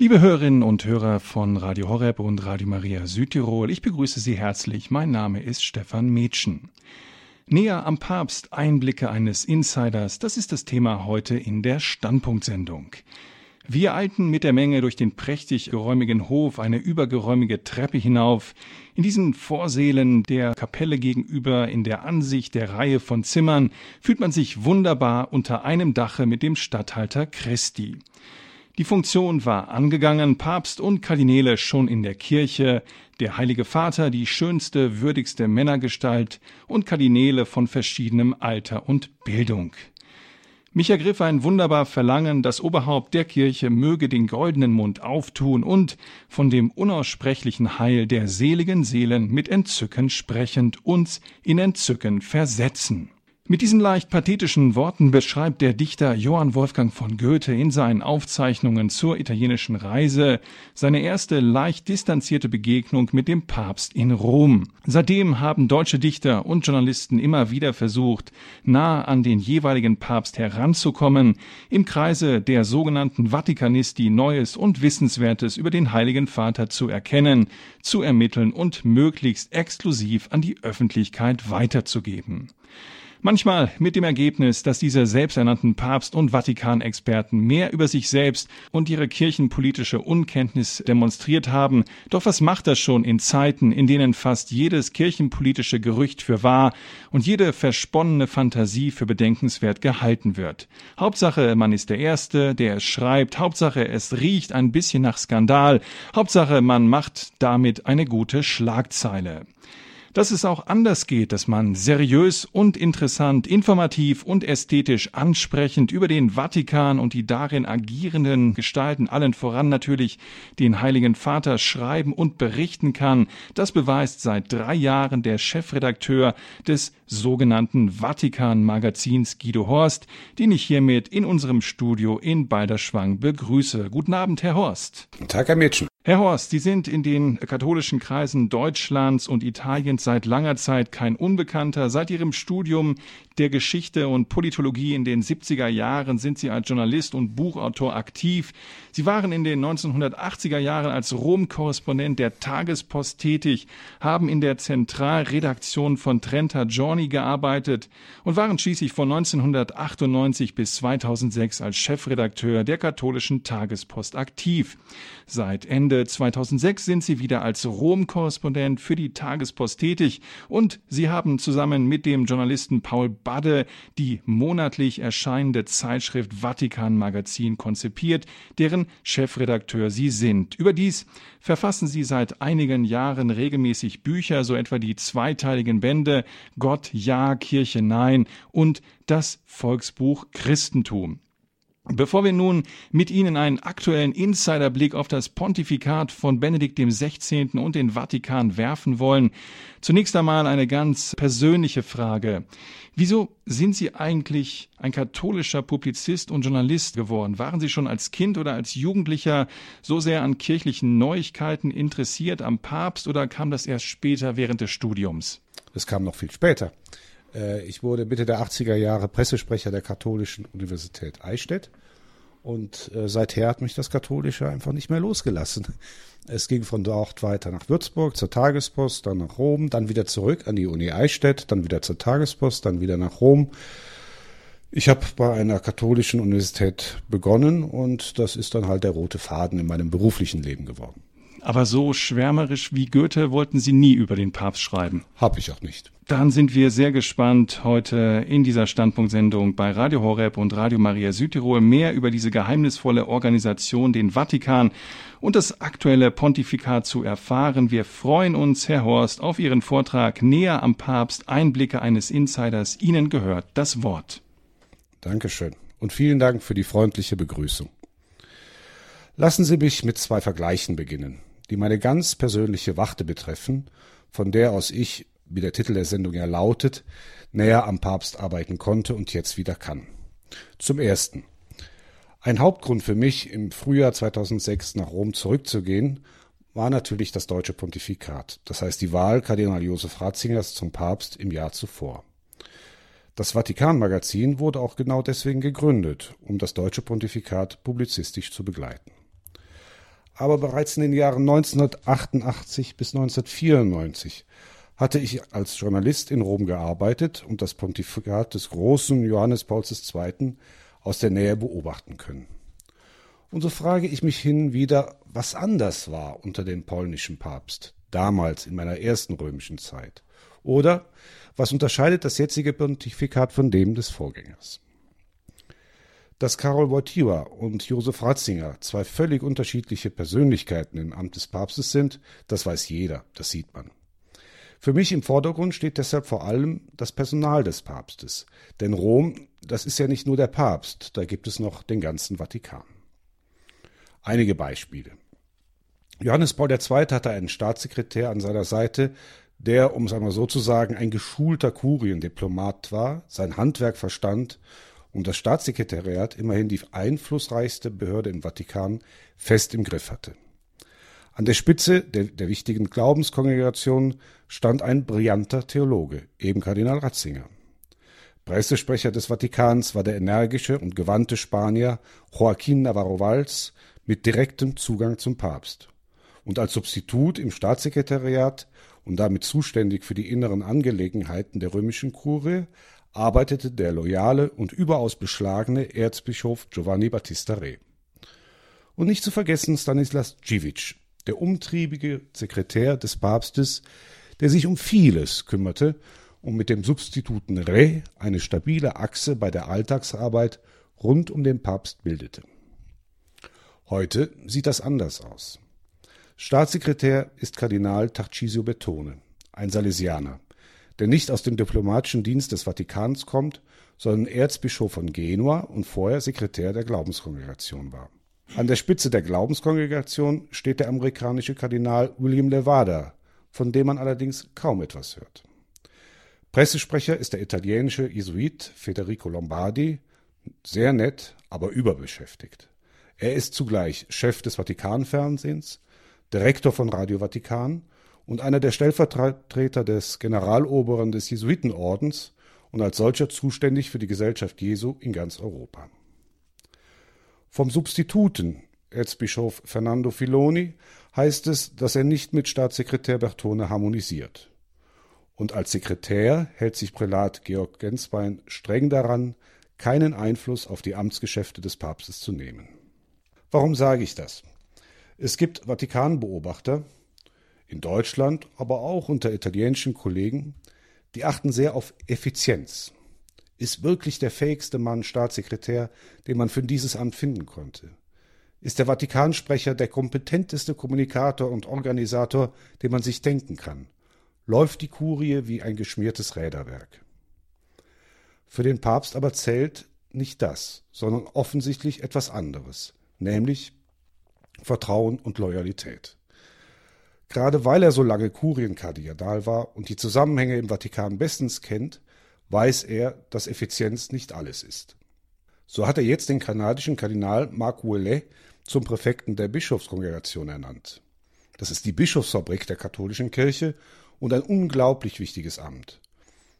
Liebe Hörerinnen und Hörer von Radio Horeb und Radio Maria Südtirol, ich begrüße Sie herzlich. Mein Name ist Stefan Mädchen. Näher am Papst Einblicke eines Insiders, das ist das Thema heute in der Standpunktsendung. Wir eilten mit der Menge durch den prächtig geräumigen Hof eine übergeräumige Treppe hinauf. In diesen Vorsälen der Kapelle gegenüber, in der Ansicht der Reihe von Zimmern, fühlt man sich wunderbar unter einem Dache mit dem Statthalter Christi. Die Funktion war angegangen, Papst und Kardinäle schon in der Kirche, der Heilige Vater die schönste, würdigste Männergestalt und Kardinäle von verschiedenem Alter und Bildung. Mich ergriff ein wunderbar Verlangen, das Oberhaupt der Kirche möge den goldenen Mund auftun und von dem unaussprechlichen Heil der seligen Seelen mit Entzücken sprechend uns in Entzücken versetzen. Mit diesen leicht pathetischen Worten beschreibt der Dichter Johann Wolfgang von Goethe in seinen Aufzeichnungen zur italienischen Reise seine erste leicht distanzierte Begegnung mit dem Papst in Rom. Seitdem haben deutsche Dichter und Journalisten immer wieder versucht, nah an den jeweiligen Papst heranzukommen, im Kreise der sogenannten Vatikanisti Neues und Wissenswertes über den Heiligen Vater zu erkennen, zu ermitteln und möglichst exklusiv an die Öffentlichkeit weiterzugeben. Manchmal mit dem Ergebnis, dass diese selbsternannten Papst- und Vatikanexperten mehr über sich selbst und ihre kirchenpolitische Unkenntnis demonstriert haben. Doch was macht das schon in Zeiten, in denen fast jedes kirchenpolitische Gerücht für wahr und jede versponnene Fantasie für bedenkenswert gehalten wird? Hauptsache, man ist der Erste, der es schreibt. Hauptsache, es riecht ein bisschen nach Skandal. Hauptsache, man macht damit eine gute Schlagzeile dass es auch anders geht, dass man seriös und interessant, informativ und ästhetisch ansprechend über den Vatikan und die darin agierenden Gestalten, allen voran natürlich den Heiligen Vater, schreiben und berichten kann, das beweist seit drei Jahren der Chefredakteur des sogenannten Vatikan-Magazins Guido Horst, den ich hiermit in unserem Studio in Balderschwang begrüße. Guten Abend, Herr Horst. Guten Tag, Herr Mädchen. Herr Horst, Sie sind in den katholischen Kreisen Deutschlands und Italiens seit langer Zeit kein Unbekannter. Seit Ihrem Studium der Geschichte und Politologie in den 70er Jahren sind Sie als Journalist und Buchautor aktiv. Sie waren in den 1980er Jahren als Rom-Korrespondent der Tagespost tätig, haben in der Zentralredaktion von Trenta Giorni gearbeitet und waren schließlich von 1998 bis 2006 als Chefredakteur der katholischen Tagespost aktiv. Seit Ende 2006 sind Sie wieder als Rom-Korrespondent für die Tagespost tätig und Sie haben zusammen mit dem Journalisten Paul Badde die monatlich erscheinende Zeitschrift Vatikan Magazin konzipiert, deren Chefredakteur Sie sind. Überdies verfassen Sie seit einigen Jahren regelmäßig Bücher, so etwa die zweiteiligen Bände Gott ja, Kirche nein und das Volksbuch Christentum. Bevor wir nun mit Ihnen einen aktuellen Insiderblick auf das Pontifikat von Benedikt XVI. und den Vatikan werfen wollen, zunächst einmal eine ganz persönliche Frage. Wieso sind Sie eigentlich ein katholischer Publizist und Journalist geworden? Waren Sie schon als Kind oder als Jugendlicher so sehr an kirchlichen Neuigkeiten interessiert, am Papst, oder kam das erst später während des Studiums? Es kam noch viel später. Äh, ich wurde Mitte der 80er Jahre Pressesprecher der Katholischen Universität Eichstätt. Und äh, seither hat mich das Katholische einfach nicht mehr losgelassen. Es ging von dort weiter nach Würzburg zur Tagespost, dann nach Rom, dann wieder zurück an die Uni Eichstätt, dann wieder zur Tagespost, dann wieder nach Rom. Ich habe bei einer katholischen Universität begonnen und das ist dann halt der rote Faden in meinem beruflichen Leben geworden. Aber so schwärmerisch wie Goethe wollten Sie nie über den Papst schreiben. Hab ich auch nicht. Dann sind wir sehr gespannt, heute in dieser Standpunktsendung bei Radio Horeb und Radio Maria Südtirol mehr über diese geheimnisvolle Organisation, den Vatikan und das aktuelle Pontifikat zu erfahren. Wir freuen uns, Herr Horst, auf Ihren Vortrag Näher am Papst, Einblicke eines Insiders. Ihnen gehört das Wort. Dankeschön und vielen Dank für die freundliche Begrüßung. Lassen Sie mich mit zwei Vergleichen beginnen die meine ganz persönliche Warte betreffen, von der aus ich, wie der Titel der Sendung ja lautet, näher am Papst arbeiten konnte und jetzt wieder kann. Zum ersten. Ein Hauptgrund für mich, im Frühjahr 2006 nach Rom zurückzugehen, war natürlich das deutsche Pontifikat, das heißt die Wahl Kardinal Josef Ratzingers zum Papst im Jahr zuvor. Das Vatikan-Magazin wurde auch genau deswegen gegründet, um das deutsche Pontifikat publizistisch zu begleiten. Aber bereits in den Jahren 1988 bis 1994 hatte ich als Journalist in Rom gearbeitet und das Pontifikat des großen Johannes Pauls II. aus der Nähe beobachten können. Und so frage ich mich hin wieder, was anders war unter dem polnischen Papst, damals in meiner ersten römischen Zeit. Oder was unterscheidet das jetzige Pontifikat von dem des Vorgängers? Dass Karol Wojtyła und Josef Ratzinger zwei völlig unterschiedliche Persönlichkeiten im Amt des Papstes sind, das weiß jeder, das sieht man. Für mich im Vordergrund steht deshalb vor allem das Personal des Papstes. Denn Rom, das ist ja nicht nur der Papst, da gibt es noch den ganzen Vatikan. Einige Beispiele. Johannes Paul II. hatte einen Staatssekretär an seiner Seite, der, um es einmal so zu sagen, ein geschulter Kuriendiplomat war, sein Handwerk verstand und das Staatssekretariat, immerhin die einflussreichste Behörde im Vatikan, fest im Griff hatte. An der Spitze der, der wichtigen Glaubenskongregation stand ein brillanter Theologe, eben Kardinal Ratzinger. Pressesprecher des Vatikans war der energische und gewandte Spanier Joaquín Navarro Valls mit direktem Zugang zum Papst. Und als Substitut im Staatssekretariat und damit zuständig für die inneren Angelegenheiten der römischen Kurie arbeitete der loyale und überaus beschlagene Erzbischof Giovanni Battista Re. Und nicht zu vergessen Stanislas Dziwic, der umtriebige Sekretär des Papstes, der sich um vieles kümmerte und mit dem Substituten Re eine stabile Achse bei der Alltagsarbeit rund um den Papst bildete. Heute sieht das anders aus. Staatssekretär ist Kardinal Tarcisio Bertone, ein Salesianer, der nicht aus dem diplomatischen Dienst des Vatikans kommt, sondern Erzbischof von Genua und vorher Sekretär der Glaubenskongregation war. An der Spitze der Glaubenskongregation steht der amerikanische Kardinal William Levada, von dem man allerdings kaum etwas hört. Pressesprecher ist der italienische Jesuit Federico Lombardi, sehr nett, aber überbeschäftigt. Er ist zugleich Chef des Vatikanfernsehens, Direktor von Radio Vatikan und einer der Stellvertreter des Generaloberen des Jesuitenordens und als solcher zuständig für die Gesellschaft Jesu in ganz Europa. Vom Substituten Erzbischof Fernando Filoni heißt es, dass er nicht mit Staatssekretär Bertone harmonisiert. Und als Sekretär hält sich Prälat Georg Genswein streng daran, keinen Einfluss auf die Amtsgeschäfte des Papstes zu nehmen. Warum sage ich das? Es gibt Vatikanbeobachter, in Deutschland, aber auch unter italienischen Kollegen, die achten sehr auf Effizienz ist wirklich der fähigste Mann Staatssekretär, den man für dieses Amt finden konnte. Ist der Vatikansprecher der kompetenteste Kommunikator und Organisator, den man sich denken kann. Läuft die Kurie wie ein geschmiertes Räderwerk. Für den Papst aber zählt nicht das, sondern offensichtlich etwas anderes, nämlich Vertrauen und Loyalität. Gerade weil er so lange Kurienkardinal war und die Zusammenhänge im Vatikan bestens kennt, weiß er, dass Effizienz nicht alles ist. So hat er jetzt den kanadischen Kardinal Marc Ouellet zum Präfekten der Bischofskongregation ernannt. Das ist die Bischofsfabrik der katholischen Kirche und ein unglaublich wichtiges Amt.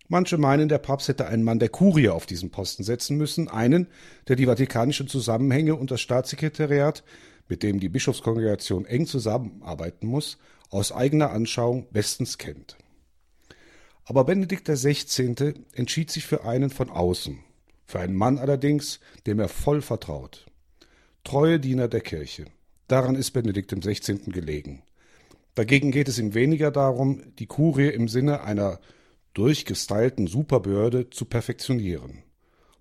Manche meinen, der Papst hätte einen Mann der Kurie auf diesen Posten setzen müssen, einen, der die vatikanischen Zusammenhänge und das Staatssekretariat, mit dem die Bischofskongregation eng zusammenarbeiten muss, aus eigener Anschauung bestens kennt. Aber Benedikt XVI. entschied sich für einen von außen, für einen Mann allerdings, dem er voll vertraut. Treue Diener der Kirche. Daran ist Benedikt XVI. gelegen. Dagegen geht es ihm weniger darum, die Kurie im Sinne einer durchgestylten Superbehörde zu perfektionieren.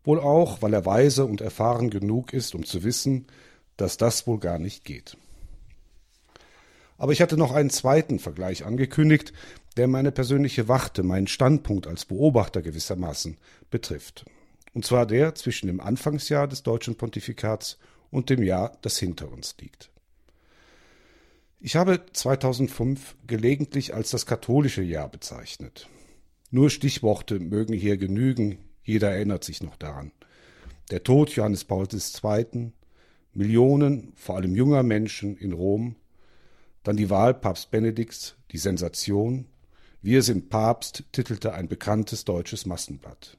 Wohl auch, weil er weise und erfahren genug ist, um zu wissen, dass das wohl gar nicht geht. Aber ich hatte noch einen zweiten Vergleich angekündigt, der meine persönliche Wachte, meinen Standpunkt als Beobachter gewissermaßen betrifft. Und zwar der zwischen dem Anfangsjahr des deutschen Pontifikats und dem Jahr, das hinter uns liegt. Ich habe 2005 gelegentlich als das katholische Jahr bezeichnet. Nur Stichworte mögen hier genügen, jeder erinnert sich noch daran. Der Tod Johannes Paul II., Millionen, vor allem junger Menschen in Rom, dann die Wahl Papst Benedikts, die Sensation, wir sind Papst titelte ein bekanntes deutsches Massenblatt.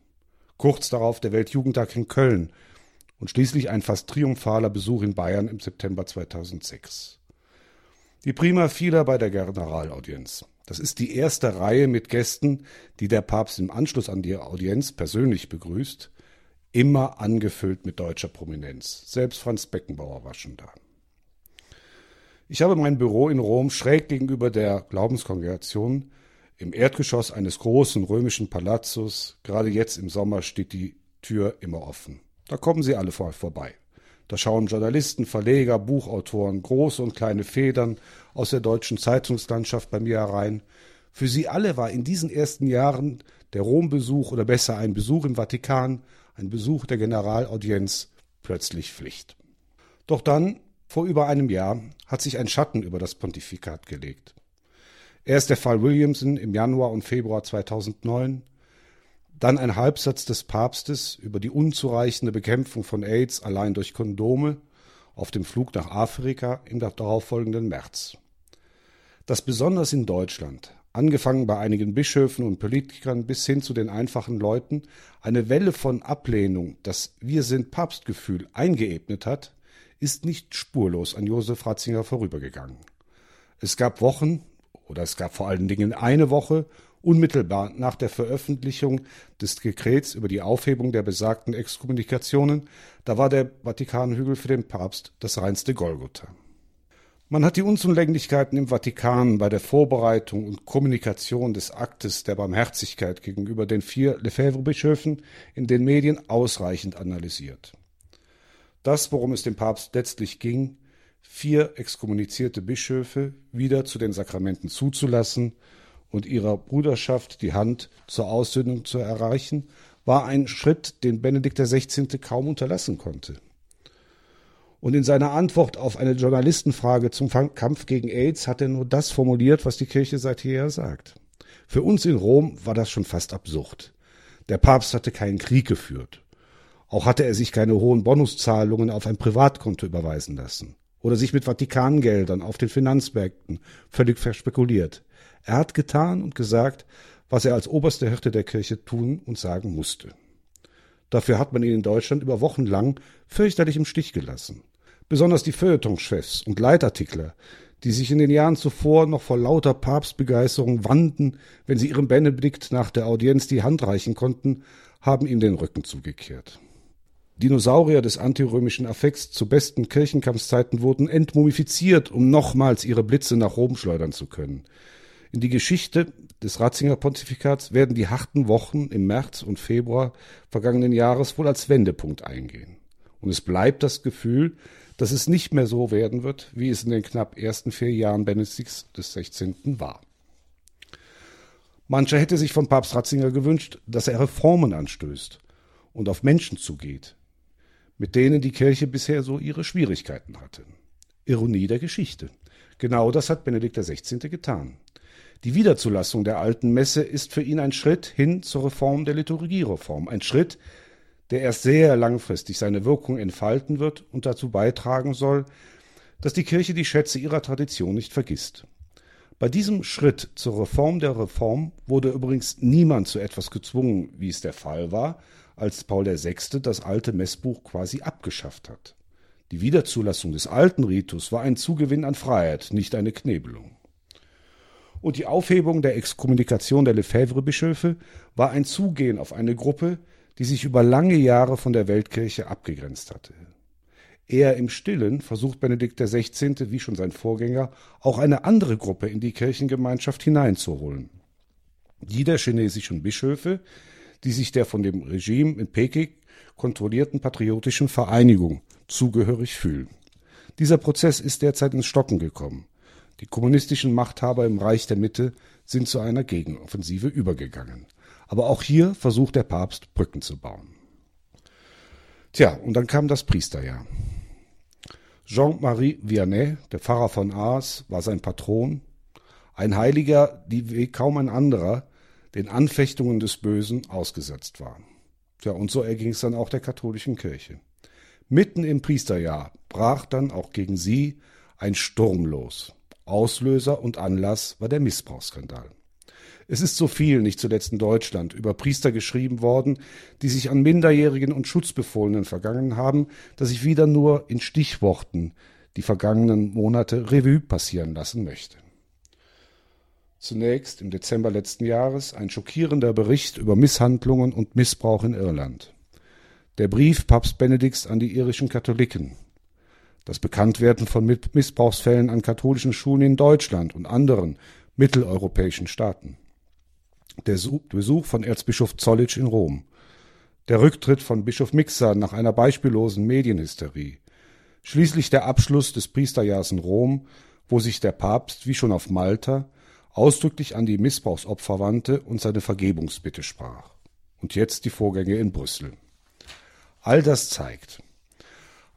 Kurz darauf der Weltjugendtag in Köln und schließlich ein fast triumphaler Besuch in Bayern im September 2006. Die Prima filer bei der Generalaudienz. Das ist die erste Reihe mit Gästen, die der Papst im Anschluss an die Audienz persönlich begrüßt, immer angefüllt mit deutscher Prominenz. Selbst Franz Beckenbauer war schon da. Ich habe mein Büro in Rom schräg gegenüber der Glaubenskongregation im Erdgeschoss eines großen römischen Palazzos. Gerade jetzt im Sommer steht die Tür immer offen. Da kommen sie alle vor vorbei. Da schauen Journalisten, Verleger, Buchautoren, große und kleine Federn aus der deutschen Zeitungslandschaft bei mir herein. Für sie alle war in diesen ersten Jahren der Rombesuch oder besser ein Besuch im Vatikan, ein Besuch der Generalaudienz plötzlich Pflicht. Doch dann, vor über einem Jahr, hat sich ein Schatten über das Pontifikat gelegt. Erst der Fall Williamson im Januar und Februar 2009, dann ein Halbsatz des Papstes über die unzureichende Bekämpfung von AIDS allein durch Kondome auf dem Flug nach Afrika im darauffolgenden März. Dass besonders in Deutschland, angefangen bei einigen Bischöfen und Politikern bis hin zu den einfachen Leuten, eine Welle von Ablehnung, das Wir sind Papstgefühl eingeebnet hat, ist nicht spurlos an Josef Ratzinger vorübergegangen. Es gab Wochen, oder es gab vor allen Dingen eine Woche, Unmittelbar nach der Veröffentlichung des Dekrets über die Aufhebung der besagten Exkommunikationen, da war der Vatikanhügel für den Papst das reinste Golgotha. Man hat die Unzulänglichkeiten im Vatikan bei der Vorbereitung und Kommunikation des Aktes der Barmherzigkeit gegenüber den vier Lefebvre-Bischöfen in den Medien ausreichend analysiert. Das, worum es dem Papst letztlich ging, vier exkommunizierte Bischöfe wieder zu den Sakramenten zuzulassen und ihrer Bruderschaft die Hand zur Aussöhnung zu erreichen, war ein Schritt, den Benedikt XVI. kaum unterlassen konnte. Und in seiner Antwort auf eine Journalistenfrage zum Kampf gegen AIDS hat er nur das formuliert, was die Kirche seit jeher sagt. Für uns in Rom war das schon fast absurd. Der Papst hatte keinen Krieg geführt. Auch hatte er sich keine hohen Bonuszahlungen auf ein Privatkonto überweisen lassen oder sich mit Vatikangeldern auf den Finanzmärkten völlig verspekuliert. Er hat getan und gesagt, was er als oberste Hirte der Kirche tun und sagen musste. Dafür hat man ihn in Deutschland über Wochen lang fürchterlich im Stich gelassen. Besonders die Feuilletonchefs und Leitartikler, die sich in den Jahren zuvor noch vor lauter Papstbegeisterung wanden, wenn sie ihrem Benedikt nach der Audienz die Hand reichen konnten, haben ihm den Rücken zugekehrt. Dinosaurier des antirömischen Affekts zu besten Kirchenkampfzeiten wurden entmumifiziert, um nochmals ihre Blitze nach Rom schleudern zu können. In die Geschichte des Ratzinger Pontifikats werden die harten Wochen im März und Februar vergangenen Jahres wohl als Wendepunkt eingehen. Und es bleibt das Gefühl, dass es nicht mehr so werden wird, wie es in den knapp ersten vier Jahren Benedikts des 16. war. Mancher hätte sich von Papst Ratzinger gewünscht, dass er Reformen anstößt und auf Menschen zugeht, mit denen die Kirche bisher so ihre Schwierigkeiten hatte. Ironie der Geschichte. Genau das hat Benedikt XVI. getan. Die Wiederzulassung der alten Messe ist für ihn ein Schritt hin zur Reform der Liturgiereform, ein Schritt, der erst sehr langfristig seine Wirkung entfalten wird und dazu beitragen soll, dass die Kirche die Schätze ihrer Tradition nicht vergisst. Bei diesem Schritt zur Reform der Reform wurde übrigens niemand zu etwas gezwungen, wie es der Fall war, als Paul VI. das alte Messbuch quasi abgeschafft hat. Die Wiederzulassung des alten Ritus war ein Zugewinn an Freiheit, nicht eine Knebelung und die Aufhebung der Exkommunikation der Lefebvre-Bischöfe war ein Zugehen auf eine Gruppe, die sich über lange Jahre von der Weltkirche abgegrenzt hatte. Eher im Stillen versucht Benedikt XVI., wie schon sein Vorgänger, auch eine andere Gruppe in die Kirchengemeinschaft hineinzuholen. Die der chinesischen Bischöfe, die sich der von dem Regime in Peking kontrollierten patriotischen Vereinigung zugehörig fühlen. Dieser Prozess ist derzeit ins Stocken gekommen. Die kommunistischen Machthaber im Reich der Mitte sind zu einer Gegenoffensive übergegangen. Aber auch hier versucht der Papst Brücken zu bauen. Tja, und dann kam das Priesterjahr. Jean-Marie Vianney, der Pfarrer von Ars, war sein Patron, ein Heiliger, die wie kaum ein anderer den Anfechtungen des Bösen ausgesetzt war. Tja, und so erging es dann auch der katholischen Kirche. Mitten im Priesterjahr brach dann auch gegen sie ein Sturm los. Auslöser und Anlass war der Missbrauchsskandal. Es ist so viel, nicht zuletzt in Deutschland, über Priester geschrieben worden, die sich an Minderjährigen und Schutzbefohlenen vergangen haben, dass ich wieder nur in Stichworten die vergangenen Monate Revue passieren lassen möchte. Zunächst im Dezember letzten Jahres ein schockierender Bericht über Misshandlungen und Missbrauch in Irland. Der Brief Papst Benedikts an die irischen Katholiken. Das Bekanntwerden von Missbrauchsfällen an katholischen Schulen in Deutschland und anderen mitteleuropäischen Staaten. Der Besuch von Erzbischof Zollitsch in Rom. Der Rücktritt von Bischof Mixer nach einer beispiellosen Medienhysterie. Schließlich der Abschluss des Priesterjahrs in Rom, wo sich der Papst, wie schon auf Malta, ausdrücklich an die Missbrauchsopfer wandte und seine Vergebungsbitte sprach. Und jetzt die Vorgänge in Brüssel. All das zeigt,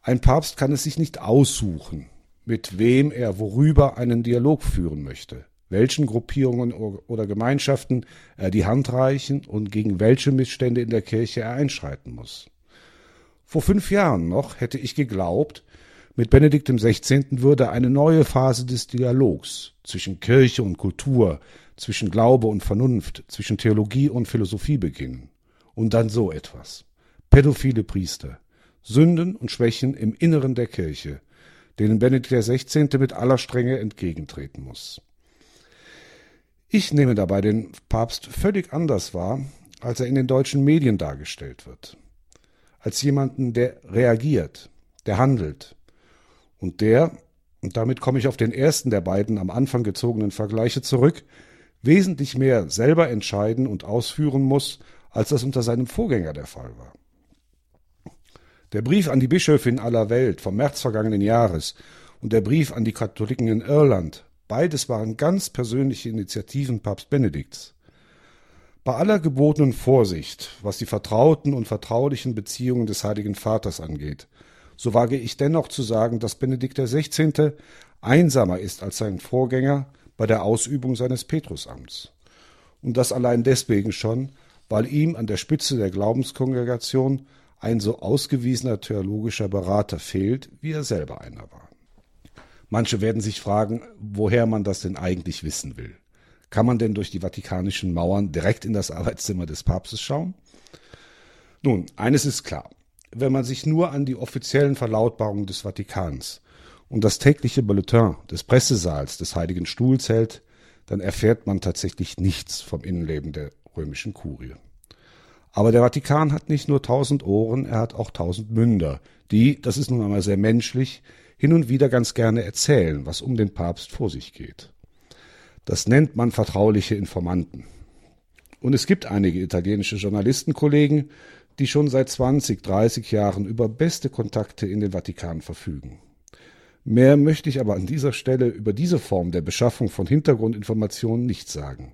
ein Papst kann es sich nicht aussuchen, mit wem er worüber einen Dialog führen möchte, welchen Gruppierungen oder Gemeinschaften er die Hand reichen und gegen welche Missstände in der Kirche er einschreiten muss. Vor fünf Jahren noch hätte ich geglaubt, mit Benedikt XVI. würde eine neue Phase des Dialogs zwischen Kirche und Kultur, zwischen Glaube und Vernunft, zwischen Theologie und Philosophie beginnen. Und dann so etwas. Pädophile Priester, Sünden und Schwächen im Inneren der Kirche, denen Benedikt XVI. mit aller Strenge entgegentreten muss. Ich nehme dabei den Papst völlig anders wahr, als er in den deutschen Medien dargestellt wird. Als jemanden, der reagiert, der handelt, und der, und damit komme ich auf den ersten der beiden am Anfang gezogenen Vergleiche zurück, wesentlich mehr selber entscheiden und ausführen muss, als das unter seinem Vorgänger der Fall war. Der Brief an die Bischöfe in aller Welt vom März vergangenen Jahres und der Brief an die Katholiken in Irland, beides waren ganz persönliche Initiativen Papst Benedikts. Bei aller gebotenen Vorsicht, was die vertrauten und vertraulichen Beziehungen des Heiligen Vaters angeht, so wage ich dennoch zu sagen, dass Benedikt XVI. einsamer ist als sein Vorgänger bei der Ausübung seines Petrusamts. Und das allein deswegen schon, weil ihm an der Spitze der Glaubenskongregation ein so ausgewiesener theologischer Berater fehlt, wie er selber einer war. Manche werden sich fragen, woher man das denn eigentlich wissen will. Kann man denn durch die vatikanischen Mauern direkt in das Arbeitszimmer des Papstes schauen? Nun, eines ist klar wenn man sich nur an die offiziellen Verlautbarungen des Vatikans und das tägliche Bulletin des Pressesaals des Heiligen Stuhls hält, dann erfährt man tatsächlich nichts vom Innenleben der römischen Kurie. Aber der Vatikan hat nicht nur tausend Ohren, er hat auch tausend Münder, die, das ist nun einmal sehr menschlich, hin und wieder ganz gerne erzählen, was um den Papst vor sich geht. Das nennt man vertrauliche Informanten. Und es gibt einige italienische Journalistenkollegen, die schon seit 20, 30 Jahren über beste Kontakte in den Vatikan verfügen. Mehr möchte ich aber an dieser Stelle über diese Form der Beschaffung von Hintergrundinformationen nicht sagen.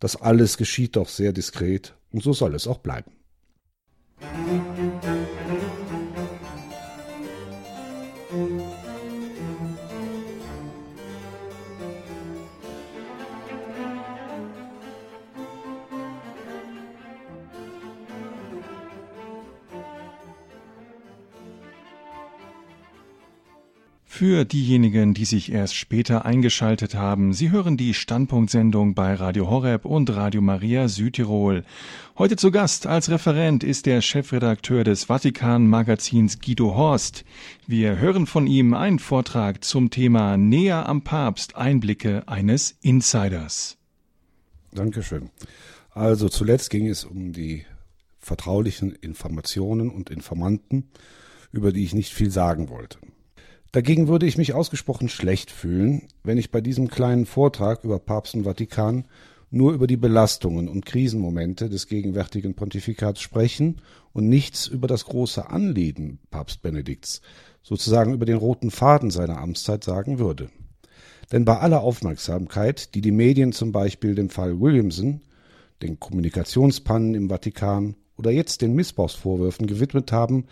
Das alles geschieht doch sehr diskret und so soll es auch bleiben. Musik Für diejenigen, die sich erst später eingeschaltet haben, Sie hören die Standpunktsendung bei Radio Horeb und Radio Maria Südtirol. Heute zu Gast als Referent ist der Chefredakteur des Vatikan Magazins Guido Horst. Wir hören von ihm einen Vortrag zum Thema Näher am Papst Einblicke eines Insiders. Dankeschön. Also zuletzt ging es um die vertraulichen Informationen und Informanten, über die ich nicht viel sagen wollte. Dagegen würde ich mich ausgesprochen schlecht fühlen, wenn ich bei diesem kleinen Vortrag über Papst und Vatikan nur über die Belastungen und Krisenmomente des gegenwärtigen Pontifikats sprechen und nichts über das große Anliegen Papst Benedikts, sozusagen über den roten Faden seiner Amtszeit sagen würde. Denn bei aller Aufmerksamkeit, die die Medien zum Beispiel dem Fall Williamson, den Kommunikationspannen im Vatikan oder jetzt den Missbrauchsvorwürfen gewidmet haben,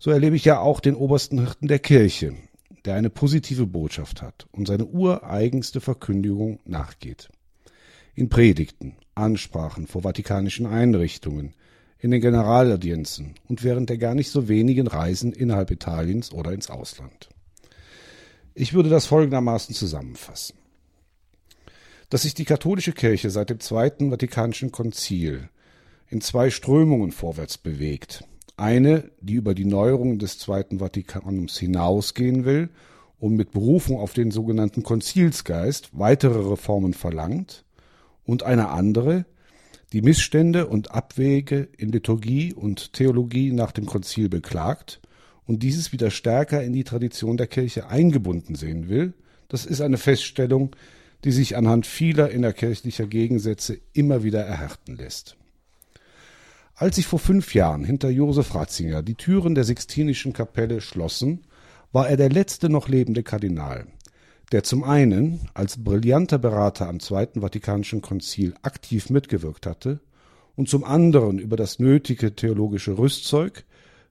so erlebe ich ja auch den obersten Hirten der Kirche, der eine positive Botschaft hat und seine ureigenste Verkündigung nachgeht. In Predigten, Ansprachen vor vatikanischen Einrichtungen, in den Generalaudienzen und während der gar nicht so wenigen Reisen innerhalb Italiens oder ins Ausland. Ich würde das folgendermaßen zusammenfassen. Dass sich die katholische Kirche seit dem Zweiten Vatikanischen Konzil in zwei Strömungen vorwärts bewegt, eine, die über die Neuerungen des Zweiten Vatikanums hinausgehen will und mit Berufung auf den sogenannten Konzilsgeist weitere Reformen verlangt und eine andere, die Missstände und Abwege in Liturgie und Theologie nach dem Konzil beklagt und dieses wieder stärker in die Tradition der Kirche eingebunden sehen will, das ist eine Feststellung, die sich anhand vieler innerkirchlicher Gegensätze immer wieder erhärten lässt. Als sich vor fünf Jahren hinter Josef Ratzinger die Türen der Sixtinischen Kapelle schlossen, war er der letzte noch lebende Kardinal, der zum einen als brillanter Berater am Zweiten Vatikanischen Konzil aktiv mitgewirkt hatte und zum anderen über das nötige theologische Rüstzeug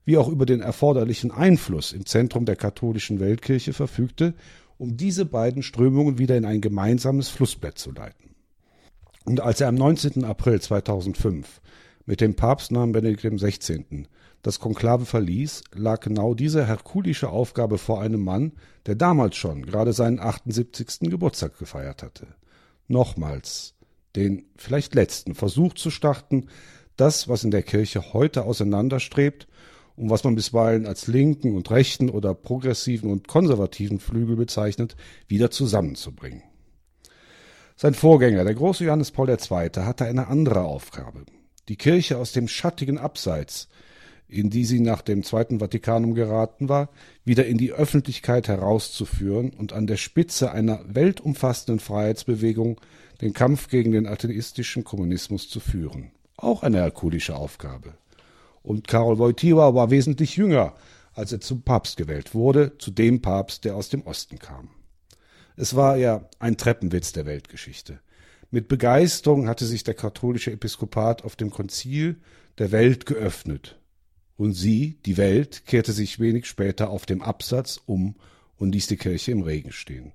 wie auch über den erforderlichen Einfluss im Zentrum der katholischen Weltkirche verfügte, um diese beiden Strömungen wieder in ein gemeinsames Flussbett zu leiten. Und als er am 19. April 2005 mit dem Papstnamen Benedikt XVI. das Konklave verließ, lag genau diese herkulische Aufgabe vor einem Mann, der damals schon gerade seinen 78. Geburtstag gefeiert hatte. Nochmals den vielleicht letzten Versuch zu starten, das, was in der Kirche heute auseinanderstrebt und was man bisweilen als linken und rechten oder progressiven und konservativen Flügel bezeichnet, wieder zusammenzubringen. Sein Vorgänger, der große Johannes Paul II., hatte eine andere Aufgabe. Die Kirche aus dem schattigen Abseits, in die sie nach dem Zweiten Vatikanum geraten war, wieder in die Öffentlichkeit herauszuführen und an der Spitze einer weltumfassenden Freiheitsbewegung den Kampf gegen den atheistischen Kommunismus zu führen. Auch eine herkulische Aufgabe. Und Karol Wojtyła war wesentlich jünger, als er zum Papst gewählt wurde, zu dem Papst, der aus dem Osten kam. Es war ja ein Treppenwitz der Weltgeschichte. Mit Begeisterung hatte sich der katholische Episkopat auf dem Konzil der Welt geöffnet. Und sie, die Welt, kehrte sich wenig später auf dem Absatz um und ließ die Kirche im Regen stehen.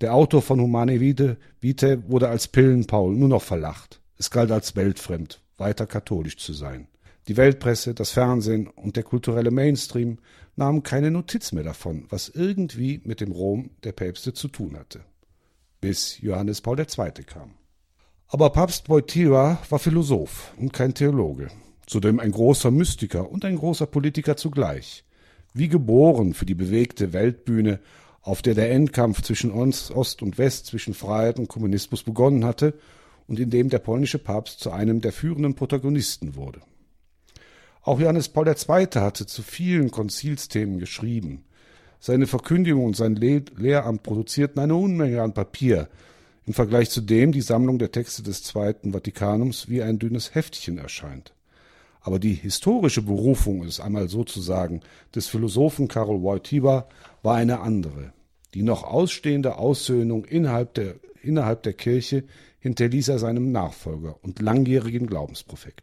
Der Autor von Humane Vitae wurde als Pillenpaul nur noch verlacht. Es galt als weltfremd, weiter katholisch zu sein. Die Weltpresse, das Fernsehen und der kulturelle Mainstream nahmen keine Notiz mehr davon, was irgendwie mit dem Rom der Päpste zu tun hatte. Bis Johannes Paul II. kam. Aber Papst Wojtyła war Philosoph und kein Theologe, zudem ein großer Mystiker und ein großer Politiker zugleich. Wie geboren für die bewegte Weltbühne, auf der der Endkampf zwischen Ost und West, zwischen Freiheit und Kommunismus begonnen hatte und in dem der polnische Papst zu einem der führenden Protagonisten wurde. Auch Johannes Paul II. hatte zu vielen Konzilsthemen geschrieben. Seine Verkündigung und sein Le Lehramt produzierten eine Unmenge an Papier, im Vergleich zu dem die Sammlung der Texte des Zweiten Vatikanums wie ein dünnes Heftchen erscheint. Aber die historische Berufung, es einmal so zu sagen, des Philosophen Karol Wojtyła war eine andere. Die noch ausstehende Aussöhnung innerhalb der, innerhalb der Kirche hinterließ er seinem Nachfolger und langjährigen Glaubensprophet.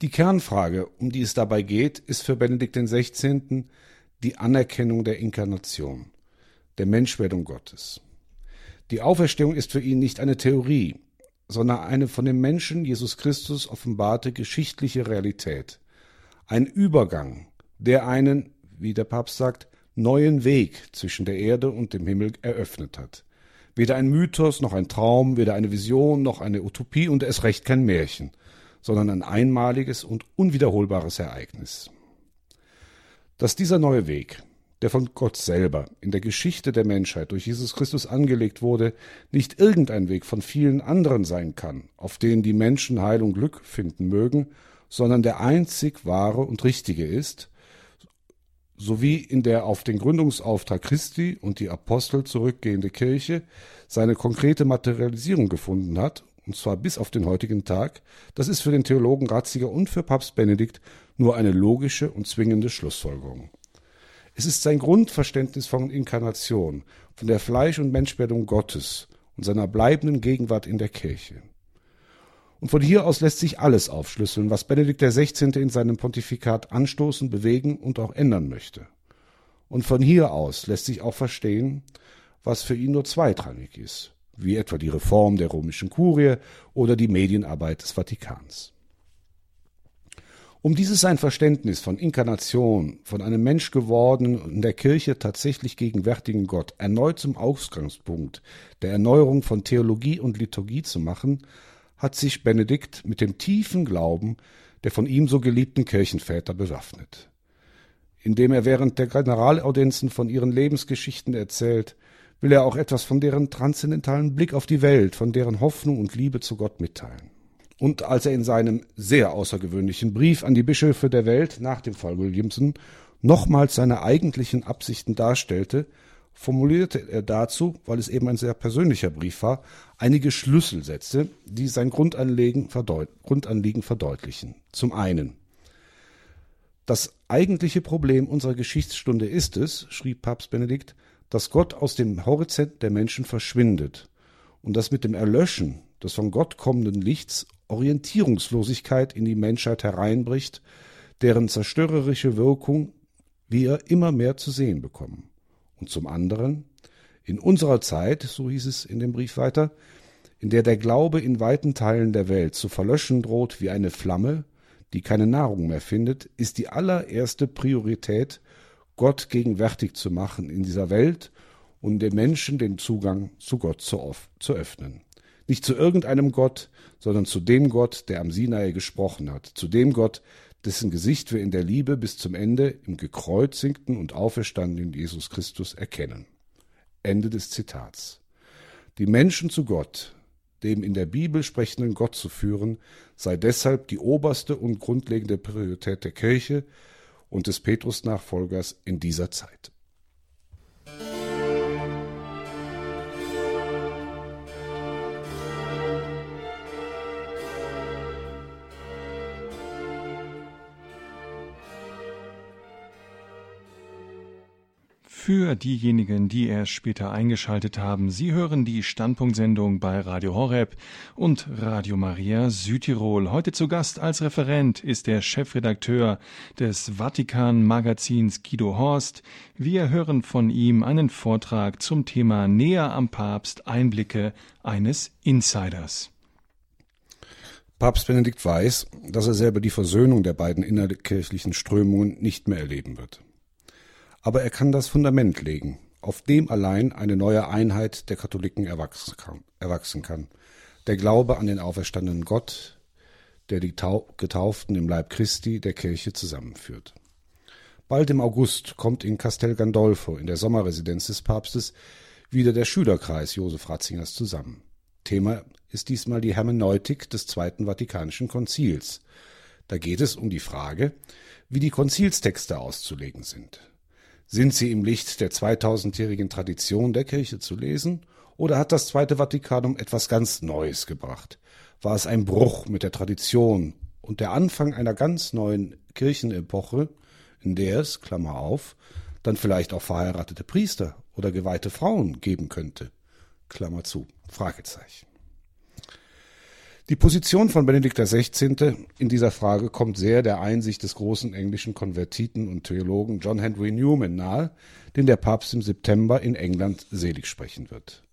Die Kernfrage, um die es dabei geht, ist für Benedikt XVI. Die Anerkennung der Inkarnation, der Menschwerdung Gottes. Die Auferstehung ist für ihn nicht eine Theorie, sondern eine von dem Menschen Jesus Christus offenbarte geschichtliche Realität. Ein Übergang, der einen, wie der Papst sagt, neuen Weg zwischen der Erde und dem Himmel eröffnet hat. Weder ein Mythos noch ein Traum, weder eine Vision noch eine Utopie und erst recht kein Märchen – sondern ein einmaliges und unwiederholbares Ereignis. Dass dieser neue Weg, der von Gott selber in der Geschichte der Menschheit durch Jesus Christus angelegt wurde, nicht irgendein Weg von vielen anderen sein kann, auf denen die Menschen Heil und Glück finden mögen, sondern der einzig wahre und richtige ist, sowie in der auf den Gründungsauftrag Christi und die Apostel zurückgehende Kirche seine konkrete Materialisierung gefunden hat und zwar bis auf den heutigen Tag, das ist für den Theologen Ratziger und für Papst Benedikt nur eine logische und zwingende Schlussfolgerung. Es ist sein Grundverständnis von Inkarnation, von der Fleisch- und Menschwerdung Gottes und seiner bleibenden Gegenwart in der Kirche. Und von hier aus lässt sich alles aufschlüsseln, was Benedikt XVI. in seinem Pontifikat anstoßen, bewegen und auch ändern möchte. Und von hier aus lässt sich auch verstehen, was für ihn nur zweitrangig ist, wie etwa die Reform der römischen Kurie oder die Medienarbeit des Vatikans. Um dieses sein Verständnis von Inkarnation, von einem Mensch gewordenen und in der Kirche tatsächlich gegenwärtigen Gott erneut zum Ausgangspunkt der Erneuerung von Theologie und Liturgie zu machen, hat sich Benedikt mit dem tiefen Glauben der von ihm so geliebten Kirchenväter bewaffnet. Indem er während der Generalaudienzen von ihren Lebensgeschichten erzählt, will er auch etwas von deren transzendentalen Blick auf die Welt, von deren Hoffnung und Liebe zu Gott mitteilen. Und als er in seinem sehr außergewöhnlichen Brief an die Bischöfe der Welt nach dem Fall Williamson nochmals seine eigentlichen Absichten darstellte, formulierte er dazu, weil es eben ein sehr persönlicher Brief war, einige Schlüsselsätze, die sein Grundanliegen, verdeut Grundanliegen verdeutlichen. Zum einen, das eigentliche Problem unserer Geschichtsstunde ist es, schrieb Papst Benedikt, dass Gott aus dem Horizont der Menschen verschwindet und dass mit dem Erlöschen des von Gott kommenden Lichts Orientierungslosigkeit in die Menschheit hereinbricht, deren zerstörerische Wirkung wir immer mehr zu sehen bekommen. Und zum anderen, in unserer Zeit, so hieß es in dem Brief weiter, in der der Glaube in weiten Teilen der Welt zu verlöschen droht wie eine Flamme, die keine Nahrung mehr findet, ist die allererste Priorität, Gott gegenwärtig zu machen in dieser Welt und den Menschen den Zugang zu Gott zu, öffnen. Nicht zu irgendeinem Gott, sondern zu dem Gott, der am Sinai gesprochen hat, zu dem Gott, dessen Gesicht wir in der Liebe bis zum Ende im gekreuzigten und auferstandenen Jesus Christus erkennen. Ende des Zitats. Die Menschen zu Gott, dem in der Bibel sprechenden Gott zu führen, sei deshalb die oberste und grundlegende Priorität der Kirche und des Petrus-Nachfolgers in dieser Zeit. Für diejenigen, die erst später eingeschaltet haben, Sie hören die Standpunktsendung bei Radio Horeb und Radio Maria Südtirol. Heute zu Gast als Referent ist der Chefredakteur des Vatikan Magazins Guido Horst. Wir hören von ihm einen Vortrag zum Thema Näher am Papst Einblicke eines Insiders. Papst Benedikt weiß, dass er selber die Versöhnung der beiden innerkirchlichen Strömungen nicht mehr erleben wird aber er kann das Fundament legen, auf dem allein eine neue Einheit der Katholiken erwachsen kann. Der Glaube an den auferstandenen Gott, der die Getauften im Leib Christi der Kirche zusammenführt. Bald im August kommt in Castel Gandolfo, in der Sommerresidenz des Papstes, wieder der Schülerkreis Josef Ratzingers zusammen. Thema ist diesmal die Hermeneutik des Zweiten Vatikanischen Konzils. Da geht es um die Frage, wie die Konzilstexte auszulegen sind. Sind sie im Licht der 2000-jährigen Tradition der Kirche zu lesen? Oder hat das Zweite Vatikanum etwas ganz Neues gebracht? War es ein Bruch mit der Tradition und der Anfang einer ganz neuen Kirchenepoche, in der es, Klammer auf, dann vielleicht auch verheiratete Priester oder geweihte Frauen geben könnte? Klammer zu. Fragezeichen. Die Position von Benedikt XVI. in dieser Frage kommt sehr der Einsicht des großen englischen Konvertiten und Theologen John Henry Newman nahe, den der Papst im September in England selig sprechen wird.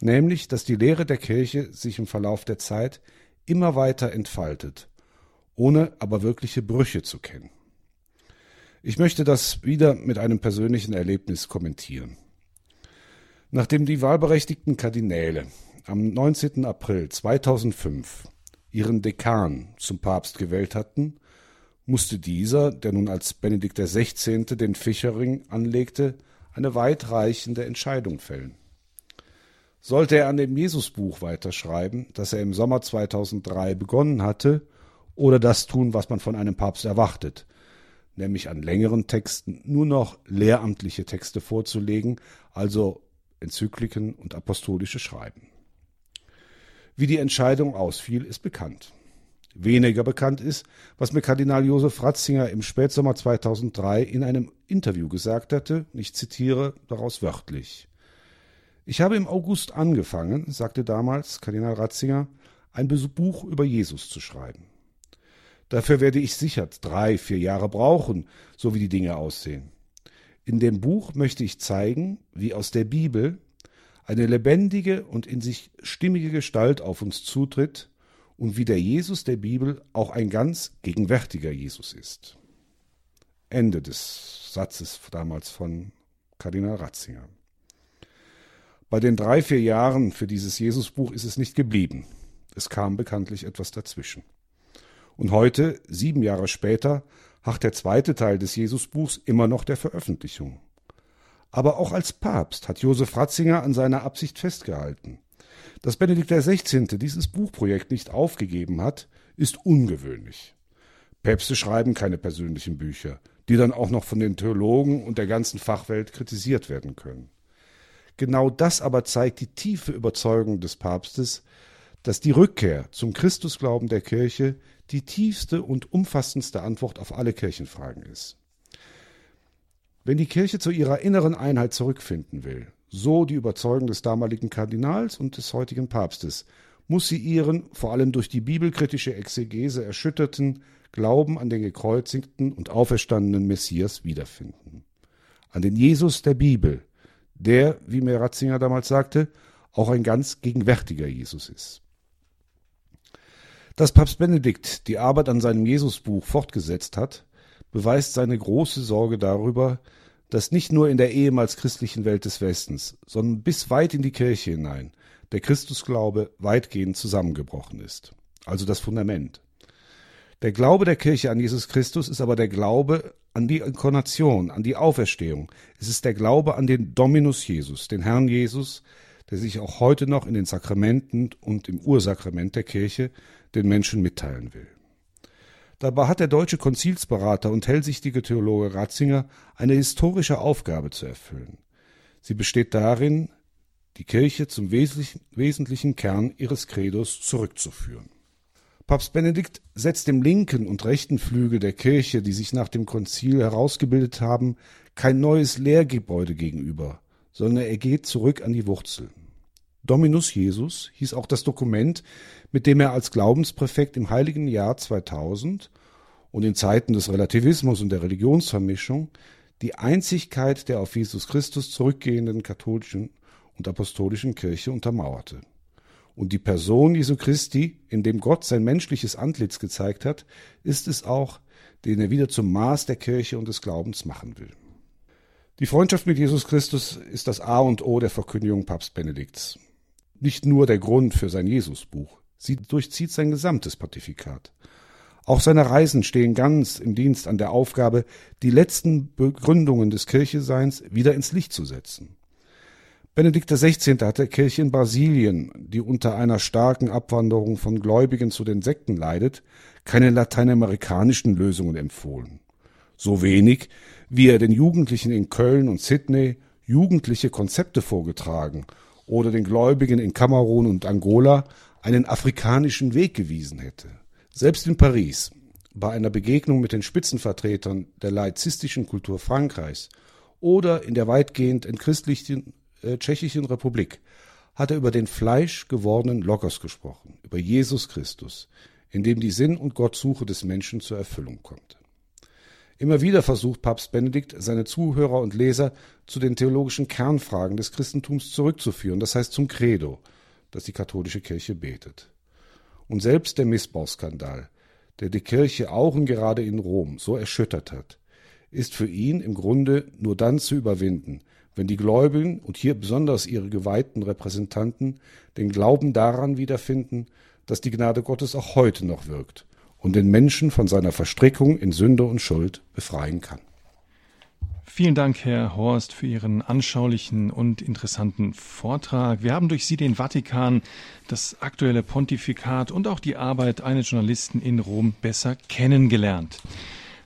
Nämlich, dass die Lehre der Kirche sich im Verlauf der Zeit immer weiter entfaltet, ohne aber wirkliche Brüche zu kennen. Ich möchte das wieder mit einem persönlichen Erlebnis kommentieren. Nachdem die wahlberechtigten Kardinäle am 19. April 2005 ihren Dekan zum Papst gewählt hatten, musste dieser, der nun als Benedikt XVI. den Fischerring anlegte, eine weitreichende Entscheidung fällen. Sollte er an dem Jesusbuch weiterschreiben, das er im Sommer 2003 begonnen hatte, oder das tun, was man von einem Papst erwartet, nämlich an längeren Texten nur noch lehramtliche Texte vorzulegen, also Enzykliken und apostolische Schreiben. Wie die Entscheidung ausfiel, ist bekannt. Weniger bekannt ist, was mir Kardinal Josef Ratzinger im Spätsommer 2003 in einem Interview gesagt hatte, ich zitiere daraus wörtlich. Ich habe im August angefangen, sagte damals Kardinal Ratzinger, ein Buch über Jesus zu schreiben. Dafür werde ich sicher drei, vier Jahre brauchen, so wie die Dinge aussehen. In dem Buch möchte ich zeigen, wie aus der Bibel eine lebendige und in sich stimmige Gestalt auf uns zutritt und wie der Jesus der Bibel auch ein ganz gegenwärtiger Jesus ist. Ende des Satzes damals von Kardinal Ratzinger. Bei den drei, vier Jahren für dieses Jesusbuch ist es nicht geblieben. Es kam bekanntlich etwas dazwischen. Und heute, sieben Jahre später, harrt der zweite Teil des Jesusbuchs immer noch der Veröffentlichung. Aber auch als Papst hat Josef Ratzinger an seiner Absicht festgehalten. Dass Benedikt XVI. dieses Buchprojekt nicht aufgegeben hat, ist ungewöhnlich. Päpste schreiben keine persönlichen Bücher, die dann auch noch von den Theologen und der ganzen Fachwelt kritisiert werden können. Genau das aber zeigt die tiefe Überzeugung des Papstes, dass die Rückkehr zum Christusglauben der Kirche die tiefste und umfassendste Antwort auf alle Kirchenfragen ist. Wenn die Kirche zu ihrer inneren Einheit zurückfinden will, so die Überzeugung des damaligen Kardinals und des heutigen Papstes, muss sie ihren, vor allem durch die bibelkritische Exegese erschütterten, Glauben an den gekreuzigten und auferstandenen Messias wiederfinden. An den Jesus der Bibel, der, wie mir Ratzinger damals sagte, auch ein ganz gegenwärtiger Jesus ist. Dass Papst Benedikt die Arbeit an seinem Jesusbuch fortgesetzt hat, beweist seine große Sorge darüber, dass nicht nur in der ehemals christlichen Welt des Westens, sondern bis weit in die Kirche hinein der Christusglaube weitgehend zusammengebrochen ist, also das Fundament. Der Glaube der Kirche an Jesus Christus ist aber der Glaube an die Inkarnation, an die Auferstehung. Es ist der Glaube an den Dominus Jesus, den Herrn Jesus, der sich auch heute noch in den Sakramenten und im Ursakrament der Kirche den Menschen mitteilen will. Dabei hat der deutsche Konzilsberater und hellsichtige Theologe Ratzinger eine historische Aufgabe zu erfüllen. Sie besteht darin, die Kirche zum wesentlichen Kern ihres Credos zurückzuführen. Papst Benedikt setzt dem linken und rechten Flügel der Kirche, die sich nach dem Konzil herausgebildet haben, kein neues Lehrgebäude gegenüber, sondern er geht zurück an die Wurzeln. Dominus Jesus hieß auch das Dokument, mit dem er als Glaubenspräfekt im heiligen Jahr 2000 und in Zeiten des Relativismus und der Religionsvermischung die Einzigkeit der auf Jesus Christus zurückgehenden katholischen und apostolischen Kirche untermauerte. Und die Person Jesu Christi, in dem Gott sein menschliches Antlitz gezeigt hat, ist es auch, den er wieder zum Maß der Kirche und des Glaubens machen will. Die Freundschaft mit Jesus Christus ist das A und O der Verkündigung Papst Benedikts. Nicht nur der Grund für sein Jesusbuch. Sie durchzieht sein gesamtes Pontifikat. Auch seine Reisen stehen ganz im Dienst an der Aufgabe, die letzten Begründungen des Kircheseins wieder ins Licht zu setzen. Benedikt XVI. hat der Kirche in Brasilien, die unter einer starken Abwanderung von Gläubigen zu den Sekten leidet, keine lateinamerikanischen Lösungen empfohlen. So wenig, wie er den Jugendlichen in Köln und Sydney jugendliche Konzepte vorgetragen oder den Gläubigen in Kamerun und Angola einen afrikanischen Weg gewiesen hätte. Selbst in Paris, bei einer Begegnung mit den Spitzenvertretern der laizistischen Kultur Frankreichs oder in der weitgehend entchristlichen äh, Tschechischen Republik, hat er über den Fleisch gewordenen Logos gesprochen, über Jesus Christus, in dem die Sinn- und Gottsuche des Menschen zur Erfüllung kommt. Immer wieder versucht Papst Benedikt, seine Zuhörer und Leser zu den theologischen Kernfragen des Christentums zurückzuführen, das heißt zum Credo, das die katholische Kirche betet. Und selbst der Missbrauchsskandal, der die Kirche auch und gerade in Rom so erschüttert hat, ist für ihn im Grunde nur dann zu überwinden, wenn die Gläubigen und hier besonders ihre geweihten Repräsentanten den Glauben daran wiederfinden, dass die Gnade Gottes auch heute noch wirkt und den Menschen von seiner Verstrickung in Sünde und Schuld befreien kann. Vielen Dank, Herr Horst, für Ihren anschaulichen und interessanten Vortrag. Wir haben durch Sie den Vatikan, das aktuelle Pontifikat und auch die Arbeit eines Journalisten in Rom besser kennengelernt.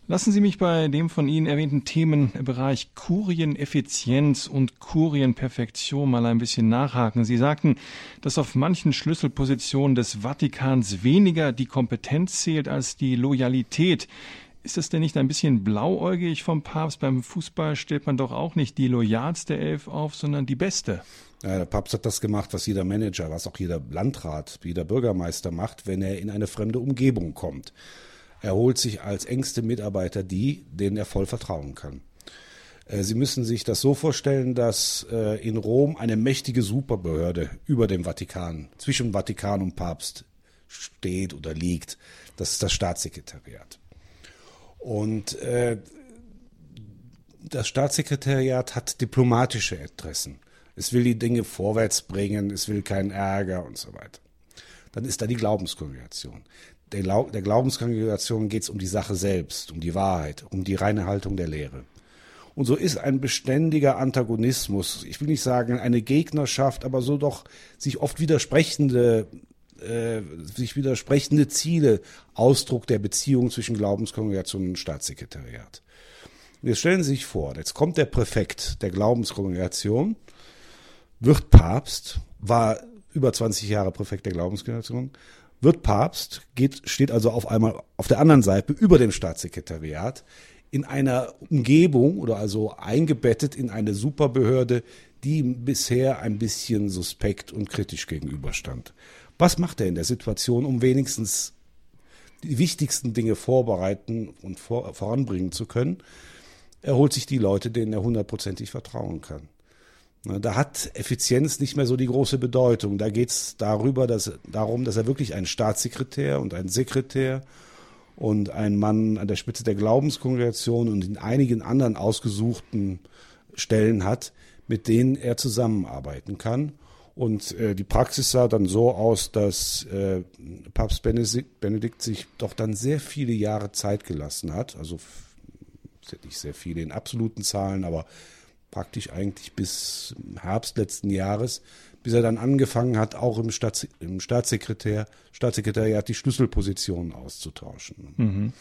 Lassen Sie mich bei dem von Ihnen erwähnten Themenbereich Kurieneffizienz und Kurienperfektion mal ein bisschen nachhaken. Sie sagten, dass auf manchen Schlüsselpositionen des Vatikans weniger die Kompetenz zählt als die Loyalität. Ist das denn nicht ein bisschen blauäugig vom Papst? Beim Fußball stellt man doch auch nicht die loyalste Elf auf, sondern die beste. Ja, der Papst hat das gemacht, was jeder Manager, was auch jeder Landrat, jeder Bürgermeister macht, wenn er in eine fremde Umgebung kommt. Er holt sich als engste Mitarbeiter die, denen er voll vertrauen kann. Äh, Sie müssen sich das so vorstellen, dass äh, in Rom eine mächtige Superbehörde über dem Vatikan, zwischen Vatikan und Papst steht oder liegt. Das ist das Staatssekretariat. Und äh, das Staatssekretariat hat diplomatische Interessen. Es will die Dinge vorwärts bringen, es will keinen Ärger und so weiter. Dann ist da die Glaubenskongregation der, der Glaubenskongregation geht es um die Sache selbst, um die Wahrheit, um die reine Haltung der Lehre. Und so ist ein beständiger Antagonismus, ich will nicht sagen eine Gegnerschaft, aber so doch sich oft widersprechende, äh, sich widersprechende Ziele Ausdruck der Beziehung zwischen Glaubenskongregation und Staatssekretariat. Und jetzt stellen Sie sich vor, jetzt kommt der Präfekt der Glaubenskongregation, wird Papst, war über 20 Jahre Präfekt der Glaubenskongregation, wird Papst, geht, steht also auf einmal auf der anderen Seite über dem Staatssekretariat in einer Umgebung oder also eingebettet in eine Superbehörde, die ihm bisher ein bisschen suspekt und kritisch gegenüberstand. Was macht er in der Situation, um wenigstens die wichtigsten Dinge vorbereiten und vor, voranbringen zu können? Er holt sich die Leute, denen er hundertprozentig vertrauen kann. Da hat Effizienz nicht mehr so die große Bedeutung. Da geht es darüber, dass, darum, dass er wirklich einen Staatssekretär und einen Sekretär und einen Mann an der Spitze der Glaubenskongregation und in einigen anderen ausgesuchten Stellen hat, mit denen er zusammenarbeiten kann. Und äh, die Praxis sah dann so aus, dass äh, Papst Benedikt, Benedikt sich doch dann sehr viele Jahre Zeit gelassen hat. Also nicht sehr viele in absoluten Zahlen, aber praktisch eigentlich bis Herbst letzten Jahres, bis er dann angefangen hat, auch im, Staats, im Staatssekretär, Staatssekretariat die Schlüsselpositionen auszutauschen. Mhm.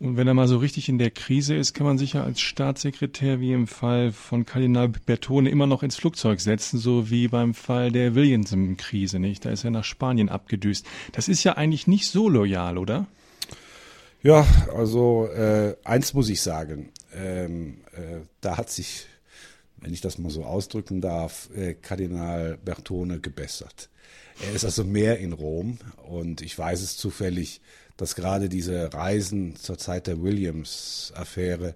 Und wenn er mal so richtig in der Krise ist, kann man sich ja als Staatssekretär wie im Fall von Kardinal Bertone immer noch ins Flugzeug setzen, so wie beim Fall der Williamson-Krise, nicht? Da ist er nach Spanien abgedüst. Das ist ja eigentlich nicht so loyal, oder? Ja, also äh, eins muss ich sagen, ähm, äh, da hat sich wenn ich das mal so ausdrücken darf, äh, Kardinal Bertone gebessert. Er ist also mehr in Rom und ich weiß es zufällig, dass gerade diese Reisen zur Zeit der Williams-Affäre,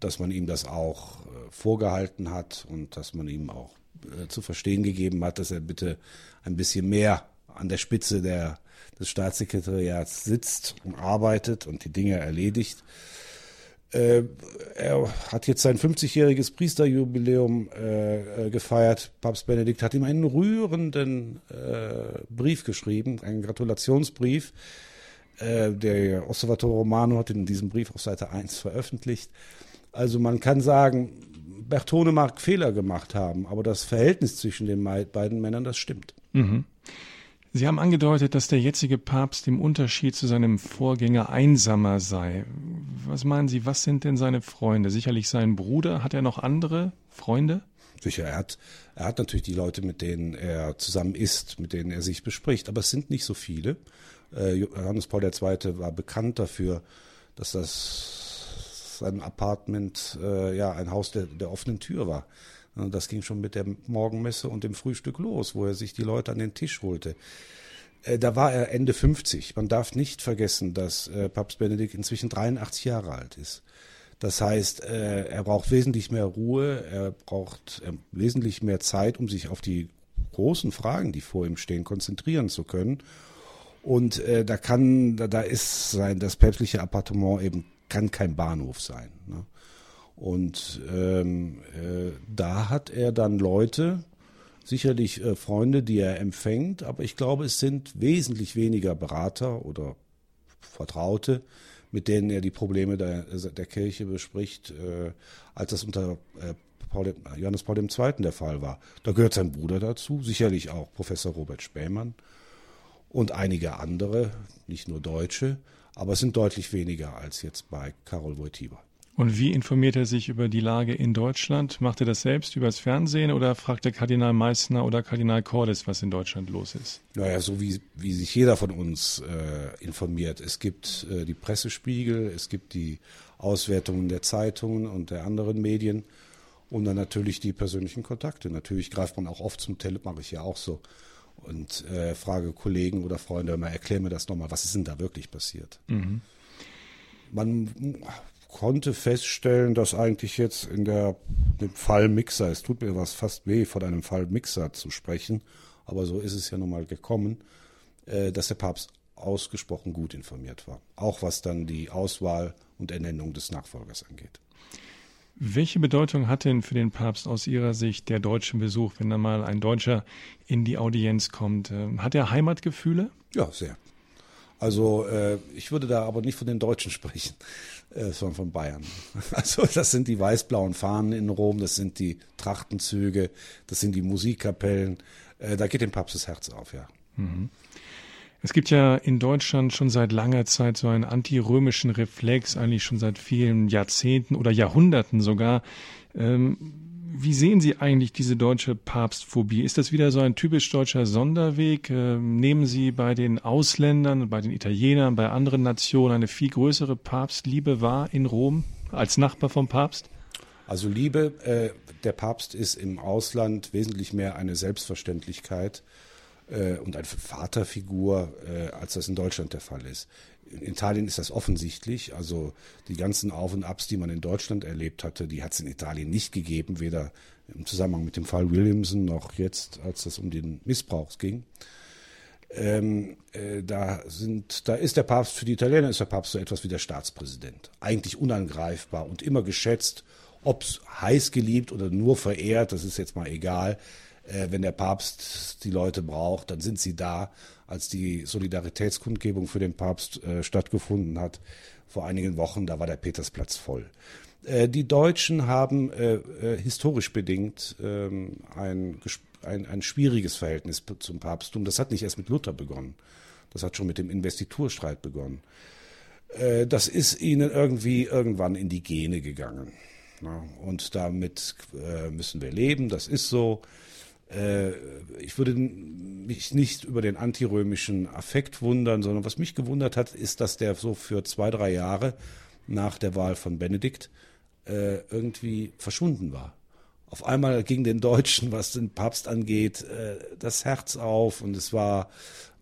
dass man ihm das auch äh, vorgehalten hat und dass man ihm auch äh, zu verstehen gegeben hat, dass er bitte ein bisschen mehr an der Spitze der, des Staatssekretariats sitzt und arbeitet und die Dinge erledigt. Äh, er hat jetzt sein 50-jähriges Priesterjubiläum äh, gefeiert. Papst Benedikt hat ihm einen rührenden äh, Brief geschrieben, einen Gratulationsbrief. Äh, der Osservatore Romano hat in diesem Brief auf Seite 1 veröffentlicht. Also man kann sagen, Bertone mag Fehler gemacht haben, aber das Verhältnis zwischen den beiden Männern, das stimmt. Mhm. Sie haben angedeutet, dass der jetzige Papst im Unterschied zu seinem Vorgänger einsamer sei. Was meinen Sie, was sind denn seine Freunde? Sicherlich sein Bruder. Hat er noch andere Freunde? Sicher, er hat, er hat natürlich die Leute, mit denen er zusammen ist, mit denen er sich bespricht, aber es sind nicht so viele. Äh, Johannes Paul II. war bekannt dafür, dass das sein Apartment äh, ja ein Haus der, der offenen Tür war. Das ging schon mit der Morgenmesse und dem Frühstück los, wo er sich die Leute an den Tisch holte. Äh, da war er Ende 50. Man darf nicht vergessen, dass äh, Papst Benedikt inzwischen 83 Jahre alt ist. Das heißt, äh, er braucht wesentlich mehr Ruhe, er braucht wesentlich mehr Zeit, um sich auf die großen Fragen, die vor ihm stehen, konzentrieren zu können. Und da kann, da ist sein, das päpstliche Appartement eben kann kein Bahnhof sein. Ne? Und ähm, äh, da hat er dann Leute, sicherlich äh, Freunde, die er empfängt, aber ich glaube, es sind wesentlich weniger Berater oder Vertraute, mit denen er die Probleme der, der Kirche bespricht, äh, als das unter äh, Paul, Johannes Paul II. der Fall war. Da gehört sein Bruder dazu, sicherlich auch Professor Robert Spähmann und einige andere, nicht nur Deutsche, aber es sind deutlich weniger als jetzt bei Karol Wojtyła. Und wie informiert er sich über die Lage in Deutschland? Macht er das selbst übers Fernsehen oder fragt der Kardinal Meissner oder Kardinal Cordes, was in Deutschland los ist? Naja, so wie, wie sich jeder von uns äh, informiert. Es gibt äh, die Pressespiegel, es gibt die Auswertungen der Zeitungen und der anderen Medien und dann natürlich die persönlichen Kontakte. Natürlich greift man auch oft zum Telefon, mache ich ja auch so, und äh, frage Kollegen oder Freunde, mal erklär mir das nochmal, was ist denn da wirklich passiert? Mhm. Man konnte feststellen, dass eigentlich jetzt in der, dem Fall Mixer, es tut mir was fast weh, von einem Fall Mixer zu sprechen, aber so ist es ja nun mal gekommen, äh, dass der Papst ausgesprochen gut informiert war. Auch was dann die Auswahl und Ernennung des Nachfolgers angeht. Welche Bedeutung hat denn für den Papst aus Ihrer Sicht der deutsche Besuch, wenn da mal ein Deutscher in die Audienz kommt? Ähm, hat er Heimatgefühle? Ja, sehr. Also äh, ich würde da aber nicht von den Deutschen sprechen, äh, sondern von Bayern. Also das sind die weiß-blauen Fahnen in Rom, das sind die Trachtenzüge, das sind die Musikkapellen. Äh, da geht dem Papst das Herz auf, ja. Mhm. Es gibt ja in Deutschland schon seit langer Zeit so einen antirömischen Reflex, eigentlich schon seit vielen Jahrzehnten oder Jahrhunderten sogar. Ähm, wie sehen Sie eigentlich diese deutsche Papstphobie? Ist das wieder so ein typisch deutscher Sonderweg? Ähm, nehmen Sie bei den Ausländern, bei den Italienern, bei anderen Nationen eine viel größere Papstliebe wahr in Rom als Nachbar vom Papst? Also Liebe, äh, der Papst ist im Ausland wesentlich mehr eine Selbstverständlichkeit äh, und eine Vaterfigur, äh, als das in Deutschland der Fall ist. In Italien ist das offensichtlich. Also die ganzen Auf und Abs, die man in Deutschland erlebt hatte, die hat es in Italien nicht gegeben, weder im Zusammenhang mit dem Fall Williamson noch jetzt, als es um den Missbrauch ging. Ähm, äh, da sind, da ist der Papst für die Italiener ist der Papst so etwas wie der Staatspräsident, eigentlich unangreifbar und immer geschätzt, ob heiß geliebt oder nur verehrt, das ist jetzt mal egal. Äh, wenn der Papst die Leute braucht, dann sind sie da. Als die Solidaritätskundgebung für den Papst äh, stattgefunden hat vor einigen Wochen, da war der Petersplatz voll. Äh, die Deutschen haben äh, äh, historisch bedingt ähm, ein, ein, ein schwieriges Verhältnis zum Papsttum. Das hat nicht erst mit Luther begonnen. Das hat schon mit dem Investiturstreit begonnen. Das ist ihnen irgendwie irgendwann in die Gene gegangen. Und damit müssen wir leben, das ist so. Äh, ich würde mich nicht über den antirömischen Affekt wundern, sondern was mich gewundert hat, ist, dass der so für zwei, drei Jahre nach der Wahl von Benedikt äh, irgendwie verschwunden war. Auf einmal ging den Deutschen, was den Papst angeht, äh, das Herz auf und es war,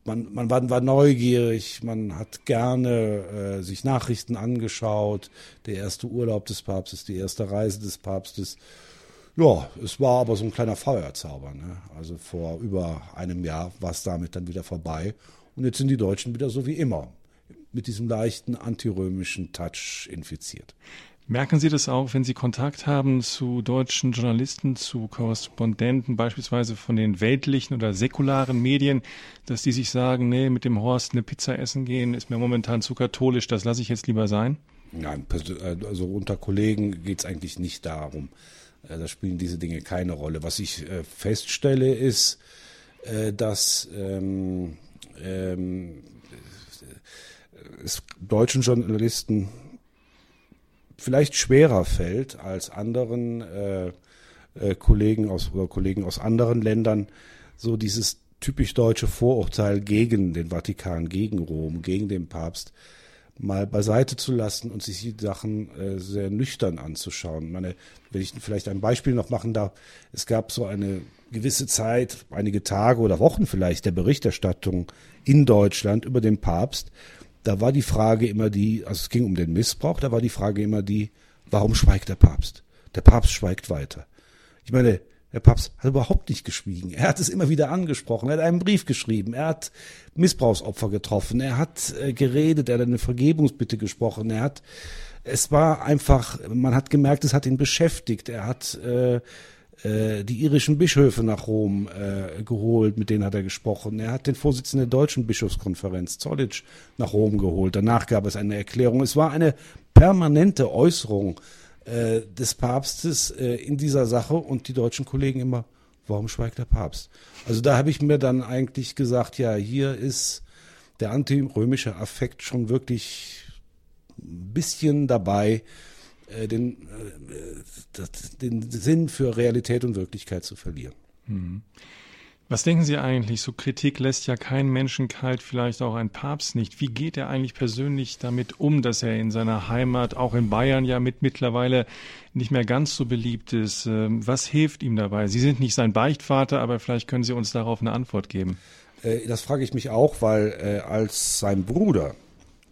man, man war, war neugierig, man hat gerne äh, sich Nachrichten angeschaut, der erste Urlaub des Papstes, die erste Reise des Papstes. Ja, es war aber so ein kleiner Feuerzauber. Ne? Also vor über einem Jahr war es damit dann wieder vorbei. Und jetzt sind die Deutschen wieder so wie immer, mit diesem leichten antirömischen Touch infiziert. Merken Sie das auch, wenn Sie Kontakt haben zu deutschen Journalisten, zu Korrespondenten, beispielsweise von den weltlichen oder säkularen Medien, dass die sich sagen, nee, mit dem Horst eine Pizza essen gehen, ist mir momentan zu katholisch, das lasse ich jetzt lieber sein? Nein, also unter Kollegen geht es eigentlich nicht darum. Äh, da spielen diese Dinge keine Rolle. Was ich äh, feststelle, ist, äh, dass ähm, ähm, es deutschen Journalisten vielleicht schwerer fällt als anderen Kollegen aus oder Kollegen aus anderen Ländern, so dieses typisch deutsche Vorurteil gegen den Vatikan, gegen Rom, gegen den Papst mal beiseite zu lassen und sich die Sachen äh, sehr nüchtern anzuschauen. meine, wenn ich vielleicht ein Beispiel noch machen darf, es gab so eine gewisse Zeit, einige Tage oder Wochen vielleicht der Berichterstattung in Deutschland über den Papst. Da war die Frage immer die, also es ging um den Missbrauch, da war die Frage immer die, warum schweigt der Papst? Der Papst schweigt weiter. Ich meine, der Papst hat überhaupt nicht geschwiegen. Er hat es immer wieder angesprochen. Er hat einen Brief geschrieben. Er hat Missbrauchsopfer getroffen. Er hat äh, geredet. Er hat eine Vergebungsbitte gesprochen. Er hat, es war einfach, man hat gemerkt, es hat ihn beschäftigt. Er hat äh, äh, die irischen Bischöfe nach Rom äh, geholt, mit denen hat er gesprochen. Er hat den Vorsitzenden der deutschen Bischofskonferenz, Zollitsch, nach Rom geholt. Danach gab es eine Erklärung. Es war eine permanente Äußerung äh, des Papstes äh, in dieser Sache und die deutschen Kollegen immer, warum schweigt der Papst? Also da habe ich mir dann eigentlich gesagt, ja, hier ist der antirömische Affekt schon wirklich ein bisschen dabei, äh, den, äh, den Sinn für Realität und Wirklichkeit zu verlieren. Mhm. Was denken Sie eigentlich? So Kritik lässt ja kein Menschen kalt, vielleicht auch ein Papst nicht. Wie geht er eigentlich persönlich damit um, dass er in seiner Heimat, auch in Bayern ja mit mittlerweile nicht mehr ganz so beliebt ist? Ähm, was hilft ihm dabei? Sie sind nicht sein Beichtvater, aber vielleicht können Sie uns darauf eine Antwort geben. Äh, das frage ich mich auch, weil äh, als sein Bruder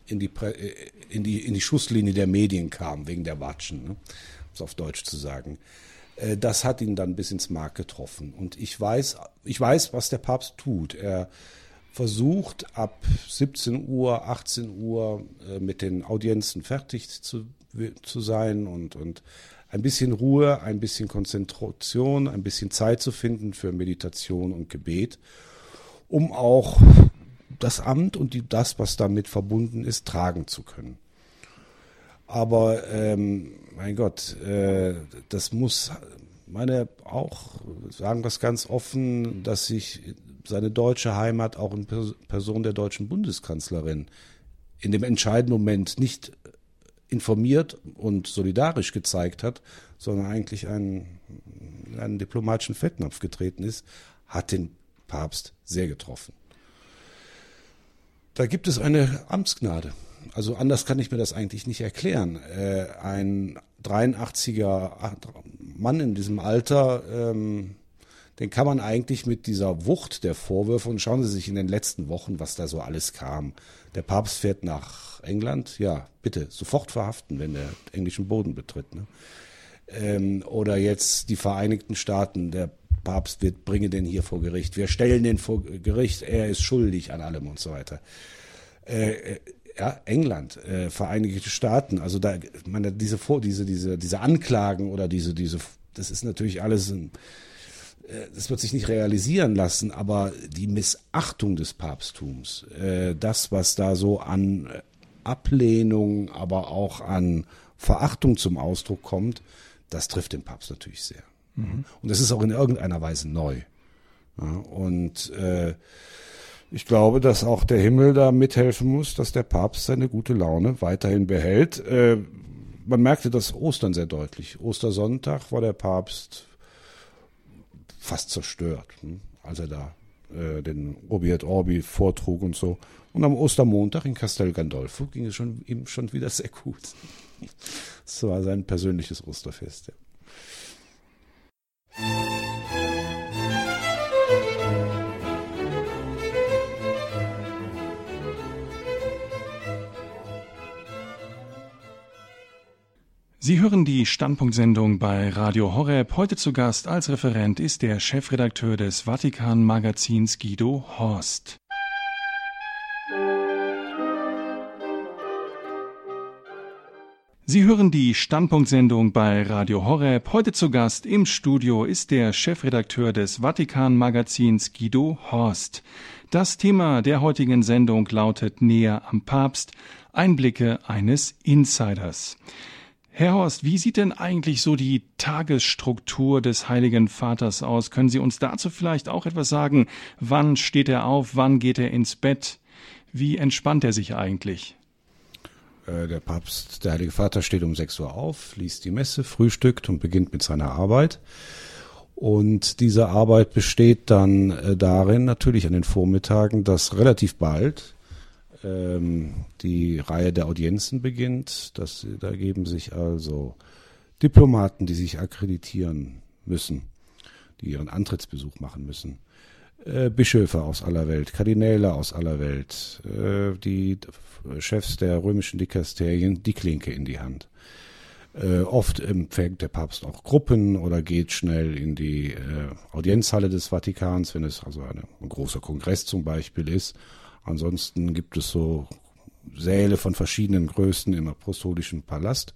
in die, äh, in die, in die Schusslinie der Medien kam, wegen der Watschen, ne? um es auf Deutsch zu sagen, das hat ihn dann bis ins Mark getroffen. Und ich weiß, ich weiß, was der Papst tut. Er versucht ab 17 Uhr, 18 Uhr äh, mit den Audienzen fertig zu, zu sein und, und ein bisschen Ruhe, ein bisschen Konzentration, ein bisschen Zeit zu finden für Meditation und Gebet, um auch das Amt und die, das, was damit verbunden ist, tragen zu können. Aber ähm, mein Gott, äh, das muss meine auch sagen das ganz offen, dass sich seine deutsche Heimat auch in Person der deutschen Bundeskanzlerin in dem entscheidenden Moment nicht informiert und solidarisch gezeigt hat, sondern eigentlich einen, einen diplomatischen Fettnapf getreten ist, hat den Papst sehr getroffen. Da gibt es eine Amtsgnade. Also anders kann ich mir das eigentlich nicht erklären. Äh, ein 83er Mann in diesem Alter, ähm, den kann man eigentlich mit dieser Wucht der Vorwürfe, und schauen Sie sich in den letzten Wochen, was da so alles kam. Der Papst fährt nach England, ja, bitte, sofort verhaften, wenn er englischen Boden betritt. Ne? Ähm, oder jetzt die Vereinigten Staaten, der Papst wird, bringe den hier vor Gericht. Wir stellen den vor Gericht, er ist schuldig an allem und so weiter. Äh, äh ja, England, äh, Vereinigte Staaten, also da, meine, diese, diese, diese, diese Anklagen oder diese, diese, das ist natürlich alles ein, äh, das wird sich nicht realisieren lassen, aber die Missachtung des Papsttums, äh, das, was da so an Ablehnung, aber auch an Verachtung zum Ausdruck kommt, das trifft den Papst natürlich sehr. Mhm. Und das ist auch in irgendeiner Weise neu. Und äh, ich glaube, dass auch der Himmel da mithelfen muss, dass der Papst seine gute Laune weiterhin behält. Äh, man merkte das Ostern sehr deutlich. Ostersonntag war der Papst fast zerstört, hm, als er da äh, den Obi et Orbi vortrug und so. Und am Ostermontag in Castel Gandolfo ging es schon, ihm schon wieder sehr gut. Das war sein persönliches Osterfest. Ja. Sie hören die Standpunktsendung bei Radio Horeb. Heute zu Gast als Referent ist der Chefredakteur des Vatikan Magazins Guido Horst. Sie hören die Standpunktsendung bei Radio Horeb. Heute zu Gast im Studio ist der Chefredakteur des Vatikan Magazins Guido Horst. Das Thema der heutigen Sendung lautet Näher am Papst, Einblicke eines Insiders. Herr Horst, wie sieht denn eigentlich so die Tagesstruktur des Heiligen Vaters aus? Können Sie uns dazu vielleicht auch etwas sagen? Wann steht er auf? Wann geht er ins Bett? Wie entspannt er sich eigentlich? Äh, der Papst, der Heilige Vater steht um 6 Uhr auf, liest die Messe, frühstückt und beginnt mit seiner Arbeit. Und diese Arbeit besteht dann äh, darin, natürlich an den Vormittagen, dass relativ bald ähm, die Reihe der Audienzen beginnt. Das, da geben sich also Diplomaten, die sich akkreditieren müssen, die ihren Antrittsbesuch machen müssen, äh, Bischöfe aus aller Welt, Kardinäle aus aller Welt, äh, die Chefs der römischen Dikasterien die Klinke in die Hand. Äh, oft empfängt der Papst auch Gruppen oder geht schnell in die Audienzhalle des Vatikans, wenn es also ein großer Kongress zum Beispiel ist Ansonsten gibt es so Säle von verschiedenen Größen im Apostolischen Palast,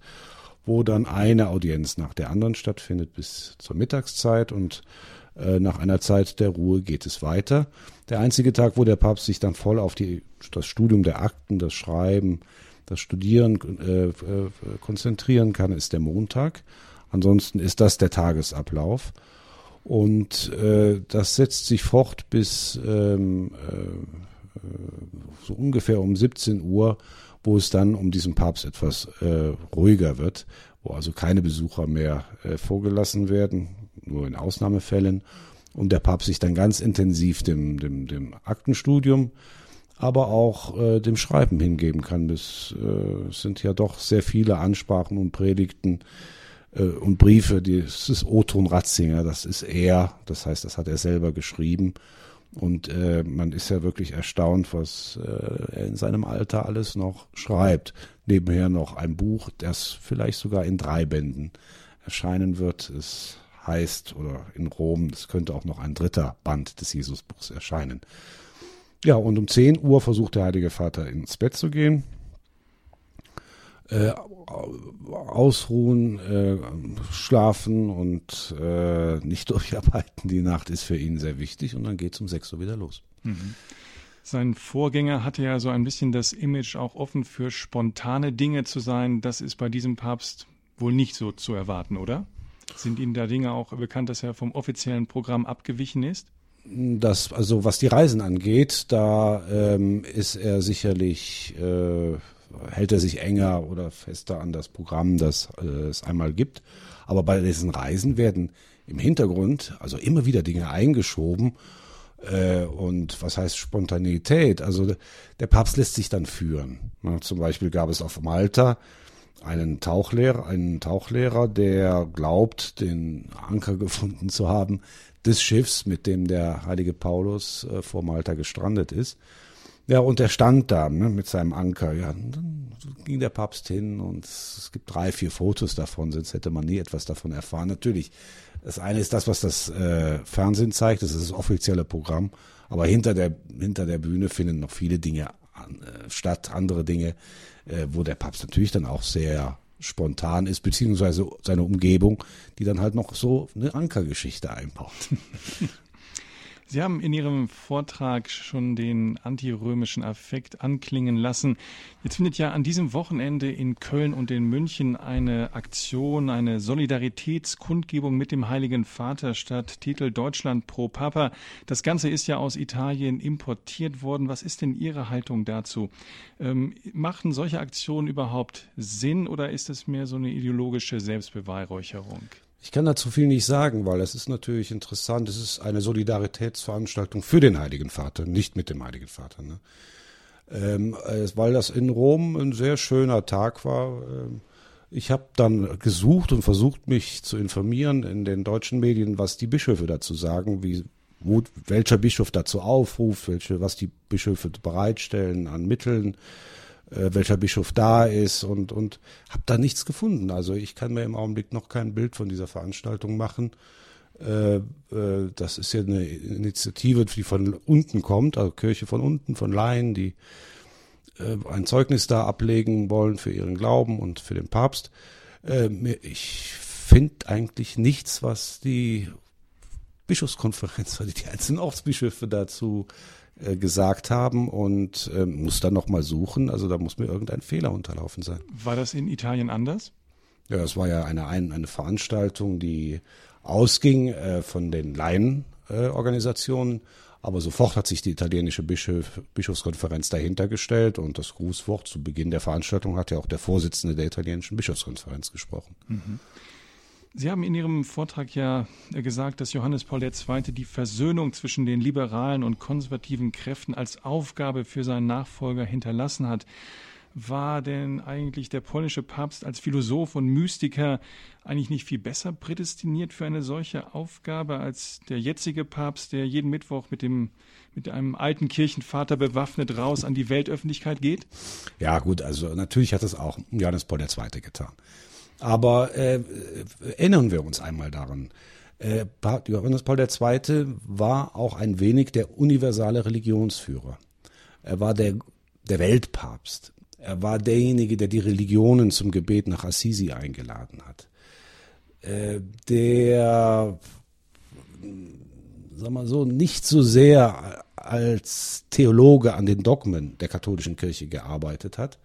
wo dann eine Audienz nach der anderen stattfindet bis zur Mittagszeit und äh, nach einer Zeit der Ruhe geht es weiter. Der einzige Tag, wo der Papst sich dann voll auf die, das Studium der Akten, das Schreiben, das Studieren äh, äh, konzentrieren kann, ist der Montag. Ansonsten ist das der Tagesablauf. Und äh, das setzt sich fort bis ähm, äh, so ungefähr um 17 Uhr, wo es dann um diesen Papst etwas äh, ruhiger wird, wo also keine Besucher mehr äh, vorgelassen werden, nur in Ausnahmefällen, und der Papst sich dann ganz intensiv dem, dem, dem Aktenstudium, aber auch äh, dem Schreiben hingeben kann. Das äh, sind ja doch sehr viele Ansprachen und Predigten äh, und Briefe. Die, das ist Oton Ratzinger, das ist er, das heißt, das hat er selber geschrieben. Und äh, man ist ja wirklich erstaunt, was äh, er in seinem Alter alles noch schreibt. Nebenher noch ein Buch, das vielleicht sogar in drei Bänden erscheinen wird. Es heißt, oder in Rom, es könnte auch noch ein dritter Band des Jesusbuchs erscheinen. Ja, und um 10 Uhr versucht der Heilige Vater ins Bett zu gehen. Äh, ausruhen, äh, schlafen und äh, nicht durcharbeiten. Die Nacht ist für ihn sehr wichtig und dann geht es um 6 Uhr wieder los. Mhm. Sein Vorgänger hatte ja so ein bisschen das Image, auch offen für spontane Dinge zu sein. Das ist bei diesem Papst wohl nicht so zu erwarten, oder? Sind Ihnen da Dinge auch bekannt, dass er vom offiziellen Programm abgewichen ist? Das, also was die Reisen angeht, da ähm, ist er sicherlich, äh, hält er sich enger oder fester an das Programm, das äh, es einmal gibt. Aber bei diesen Reisen werden im Hintergrund also immer wieder Dinge eingeschoben. Äh, und was heißt Spontaneität? Also der Papst lässt sich dann führen. Zum Beispiel gab es auf Malta einen Tauchlehrer, einen Tauchlehrer, der glaubt, den Anker gefunden zu haben des Schiffs, mit dem der heilige Paulus äh, vor Malta gestrandet ist. Ja, und er stand da ne, mit seinem Anker. Ja, und dann ging der Papst hin und es gibt drei, vier Fotos davon, sonst hätte man nie etwas davon erfahren. Natürlich, das eine ist das, was das äh, Fernsehen zeigt, das ist das offizielle Programm, aber hinter der, hinter der Bühne finden noch viele Dinge an, äh, statt, andere Dinge, äh, wo der Papst natürlich dann auch sehr spontan ist, beziehungsweise seine Umgebung, die dann halt noch so eine Ankergeschichte einbaut. Sie haben in Ihrem Vortrag schon den antirömischen Affekt anklingen lassen. Jetzt findet ja an diesem Wochenende in Köln und in München eine Aktion, eine Solidaritätskundgebung mit dem Heiligen Vater statt. Titel Deutschland pro Papa. Das Ganze ist ja aus Italien importiert worden. Was ist denn Ihre Haltung dazu? Ähm, machen solche Aktionen überhaupt Sinn oder ist es mehr so eine ideologische Selbstbeweihräucherung? Ich kann dazu viel nicht sagen, weil es ist natürlich interessant. Es ist eine Solidaritätsveranstaltung für den Heiligen Vater, nicht mit dem Heiligen Vater. Ne? Ähm, weil das in Rom ein sehr schöner Tag war. Ähm, ich habe dann gesucht und versucht, mich zu informieren in den deutschen Medien, was die Bischöfe dazu sagen, wie, wo, welcher Bischof dazu aufruft, welche, was die Bischöfe bereitstellen an Mitteln welcher Bischof da ist und, und habe da nichts gefunden. Also ich kann mir im Augenblick noch kein Bild von dieser Veranstaltung machen. Äh, äh, das ist ja eine Initiative, die von unten kommt, also Kirche von unten, von Laien, die äh, ein Zeugnis da ablegen wollen für ihren Glauben und für den Papst. Äh, ich finde eigentlich nichts, was die Bischofskonferenz, die einzelnen Ortsbischöfe dazu äh, gesagt haben und äh, muss dann nochmal suchen. Also da muss mir irgendein Fehler unterlaufen sein. War das in Italien anders? Ja, es war ja eine, eine Veranstaltung, die ausging äh, von den Laienorganisationen. Äh, aber sofort hat sich die italienische Bischof, Bischofskonferenz dahinter gestellt und das Grußwort zu Beginn der Veranstaltung hat ja auch der Vorsitzende der italienischen Bischofskonferenz gesprochen. Mhm. Sie haben in Ihrem Vortrag ja gesagt, dass Johannes Paul II. die Versöhnung zwischen den liberalen und konservativen Kräften als Aufgabe für seinen Nachfolger hinterlassen hat. War denn eigentlich der polnische Papst als Philosoph und Mystiker eigentlich nicht viel besser prädestiniert für eine solche Aufgabe als der jetzige Papst, der jeden Mittwoch mit dem mit einem alten Kirchenvater bewaffnet raus an die Weltöffentlichkeit geht? Ja, gut, also natürlich hat es auch Johannes Paul II. getan. Aber äh, erinnern wir uns einmal daran. Äh, Johannes Paul II. war auch ein wenig der universale Religionsführer. Er war der, der Weltpapst. Er war derjenige, der die Religionen zum Gebet nach Assisi eingeladen hat. Äh, der, sag mal so, nicht so sehr als Theologe an den Dogmen der katholischen Kirche gearbeitet hat,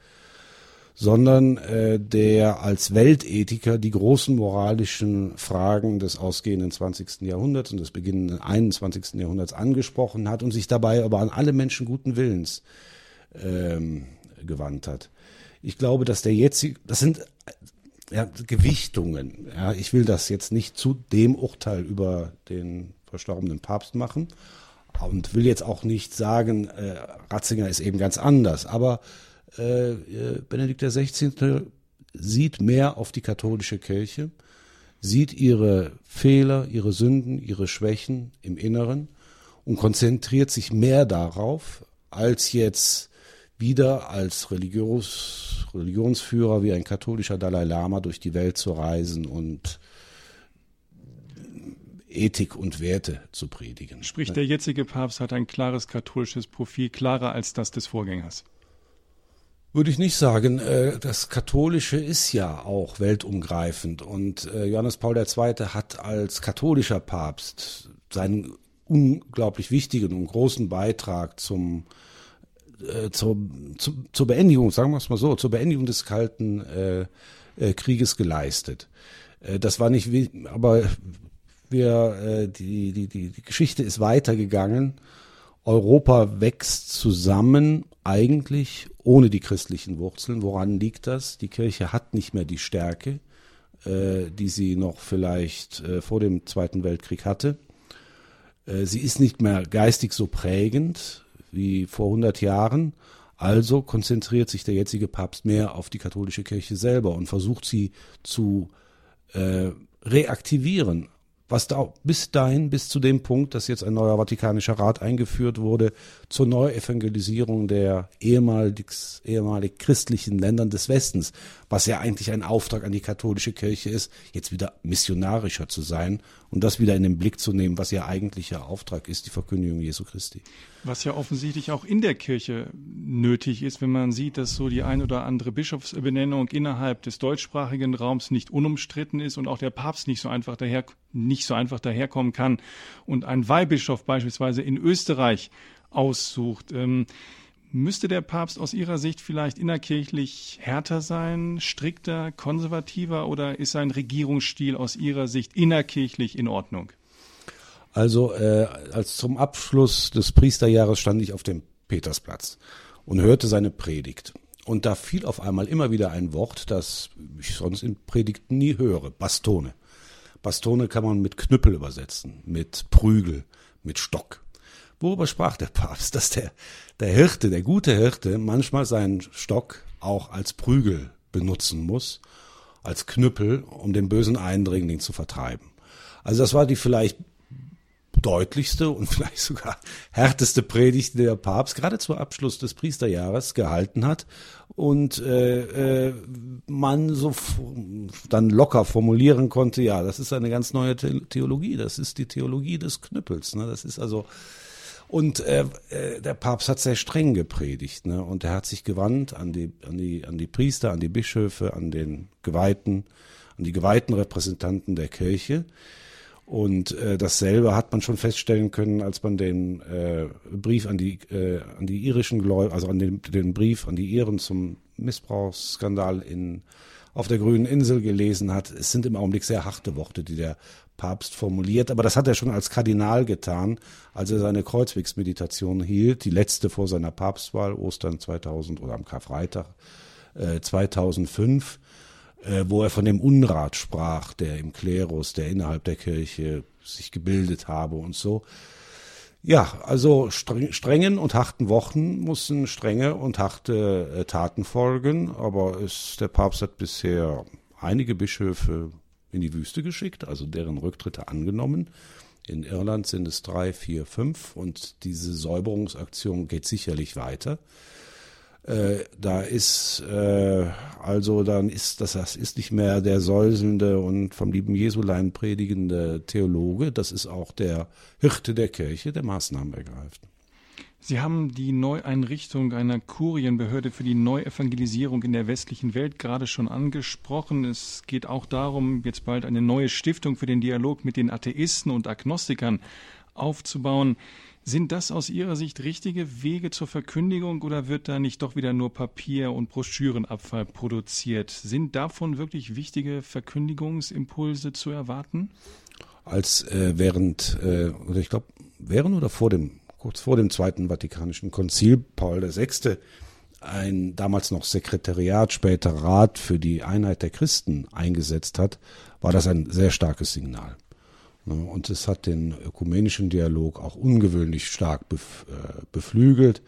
sondern äh, der als Weltethiker die großen moralischen Fragen des ausgehenden 20. Jahrhunderts und des beginnenden 21. Jahrhunderts angesprochen hat und sich dabei aber an alle Menschen guten Willens ähm, gewandt hat. Ich glaube, dass der jetzige, das sind ja, Gewichtungen. Ja, ich will das jetzt nicht zu dem Urteil über den verstorbenen Papst machen und will jetzt auch nicht sagen, äh, Ratzinger ist eben ganz anders, aber äh, äh Benedikt XVI. sieht mehr auf die katholische Kirche, sieht ihre Fehler, ihre Sünden, ihre Schwächen im Inneren und konzentriert sich mehr darauf, als jetzt wieder als Religions, Religionsführer wie ein katholischer Dalai Lama durch die Welt zu reisen und Ethik und Werte zu predigen. Sprich, der jetzige Papst hat ein klares katholisches Profil, klarer als das des Vorgängers. Würde ich nicht sagen. Äh, das Katholische ist ja auch weltumgreifend und äh, Johannes Paul II. hat als katholischer Papst seinen unglaublich wichtigen und großen Beitrag zum, äh, zur, zu, zur Beendigung, sagen wir es mal so, zur Beendigung des Kalten Krieges geleistet. Das war nicht, aber wir, die, die, die Geschichte ist weitergegangen. Europa wächst zusammen, eigentlich ohne die christlichen Wurzeln. Woran liegt das? Die Kirche hat nicht mehr die Stärke, äh, die sie noch vielleicht äh, vor dem Zweiten Weltkrieg hatte. Äh, sie ist nicht mehr geistig so prägend wie vor 100 Jahren. Also konzentriert sich der jetzige Papst mehr auf die katholische Kirche selber und versucht sie zu äh, reaktivieren was da bis dahin, bis zu dem Punkt, dass jetzt ein neuer Vatikanischer Rat eingeführt wurde, zur Neuevangelisierung der ehemalig, ehemalig christlichen Ländern des Westens, was ja eigentlich ein Auftrag an die katholische Kirche ist, jetzt wieder missionarischer zu sein und das wieder in den Blick zu nehmen, was ihr eigentlicher Auftrag ist, die Verkündigung Jesu Christi. Was ja offensichtlich auch in der Kirche nötig ist, wenn man sieht, dass so die ein oder andere Bischofsbenennung innerhalb des deutschsprachigen Raums nicht unumstritten ist und auch der Papst nicht so einfach daher, nicht so einfach daherkommen kann und ein Weihbischof beispielsweise in Österreich aussucht. Ähm, Müsste der Papst aus Ihrer Sicht vielleicht innerkirchlich härter sein, strikter, konservativer oder ist sein Regierungsstil aus Ihrer Sicht innerkirchlich in Ordnung? Also äh, als zum Abschluss des Priesterjahres stand ich auf dem Petersplatz und hörte seine Predigt. Und da fiel auf einmal immer wieder ein Wort, das ich sonst in Predigten nie höre, Bastone. Bastone kann man mit Knüppel übersetzen, mit Prügel, mit Stock. Worüber sprach der Papst? Dass der, der Hirte, der gute Hirte, manchmal seinen Stock auch als Prügel benutzen muss, als Knüppel, um den bösen Eindringling zu vertreiben. Also das war die vielleicht deutlichste und vielleicht sogar härteste Predigt, die der Papst gerade zu Abschluss des Priesterjahres gehalten hat und äh, äh, man so dann locker formulieren konnte, ja, das ist eine ganz neue Theologie, das ist die Theologie des Knüppels, ne? das ist also und äh, äh, der Papst hat sehr streng gepredigt, ne? Und er hat sich gewandt an die, an die, an die Priester, an die Bischöfe, an den Geweihten, an die geweihten Repräsentanten der Kirche. Und äh, dasselbe hat man schon feststellen können, als man den äh, Brief an die äh, an die irischen Gläubigen, also an den, den Brief an die Iren zum Missbrauchsskandal in auf der grünen Insel gelesen hat. Es sind im Augenblick sehr harte Worte, die der Papst formuliert, aber das hat er schon als Kardinal getan, als er seine Kreuzwegsmeditation hielt, die letzte vor seiner Papstwahl, Ostern 2000 oder am Karfreitag äh, 2005, äh, wo er von dem Unrat sprach, der im Klerus, der innerhalb der Kirche sich gebildet habe und so. Ja, also strengen und harten Wochen mussten strenge und harte äh, Taten folgen, aber es, der Papst hat bisher einige Bischöfe in die Wüste geschickt, also deren Rücktritte angenommen. In Irland sind es drei, vier, fünf und diese Säuberungsaktion geht sicherlich weiter. Äh, da ist äh, also dann ist das, das ist nicht mehr der säuselnde und vom lieben Jesulein predigende Theologe, das ist auch der Hirte der Kirche, der Maßnahmen ergreift. Sie haben die Neueinrichtung einer Kurienbehörde für die Neuevangelisierung in der westlichen Welt gerade schon angesprochen. Es geht auch darum, jetzt bald eine neue Stiftung für den Dialog mit den Atheisten und Agnostikern aufzubauen. Sind das aus Ihrer Sicht richtige Wege zur Verkündigung oder wird da nicht doch wieder nur Papier und Broschürenabfall produziert? Sind davon wirklich wichtige Verkündigungsimpulse zu erwarten? Als äh, während, äh, oder ich glaube, während oder vor dem kurz vor dem Zweiten Vatikanischen Konzil Paul VI. ein damals noch Sekretariat, später Rat für die Einheit der Christen eingesetzt hat, war das ein sehr starkes Signal. Und es hat den ökumenischen Dialog auch ungewöhnlich stark äh, beflügelt.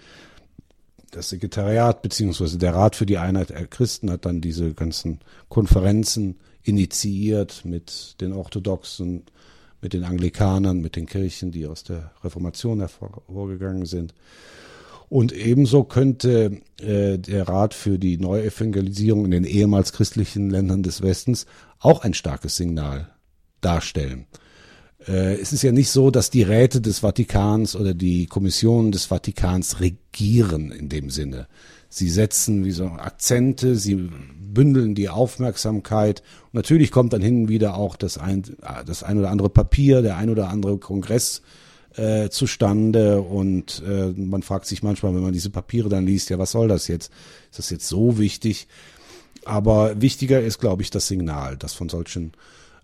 Das Sekretariat beziehungsweise der Rat für die Einheit der Christen hat dann diese ganzen Konferenzen initiiert mit den orthodoxen mit den Anglikanern, mit den Kirchen, die aus der Reformation hervorgegangen sind. Und ebenso könnte äh, der Rat für die Neuevangelisierung in den ehemals christlichen Ländern des Westens auch ein starkes Signal darstellen. Äh, es ist ja nicht so, dass die Räte des Vatikans oder die Kommissionen des Vatikans regieren in dem Sinne. Sie setzen wie so Akzente, sie bündeln die Aufmerksamkeit. Und natürlich kommt dann hin und wieder auch das ein, das ein oder andere Papier, der ein oder andere Kongress äh, zustande und äh, man fragt sich manchmal, wenn man diese Papiere dann liest, ja, was soll das jetzt? Ist das jetzt so wichtig? Aber wichtiger ist, glaube ich, das Signal, das von solchen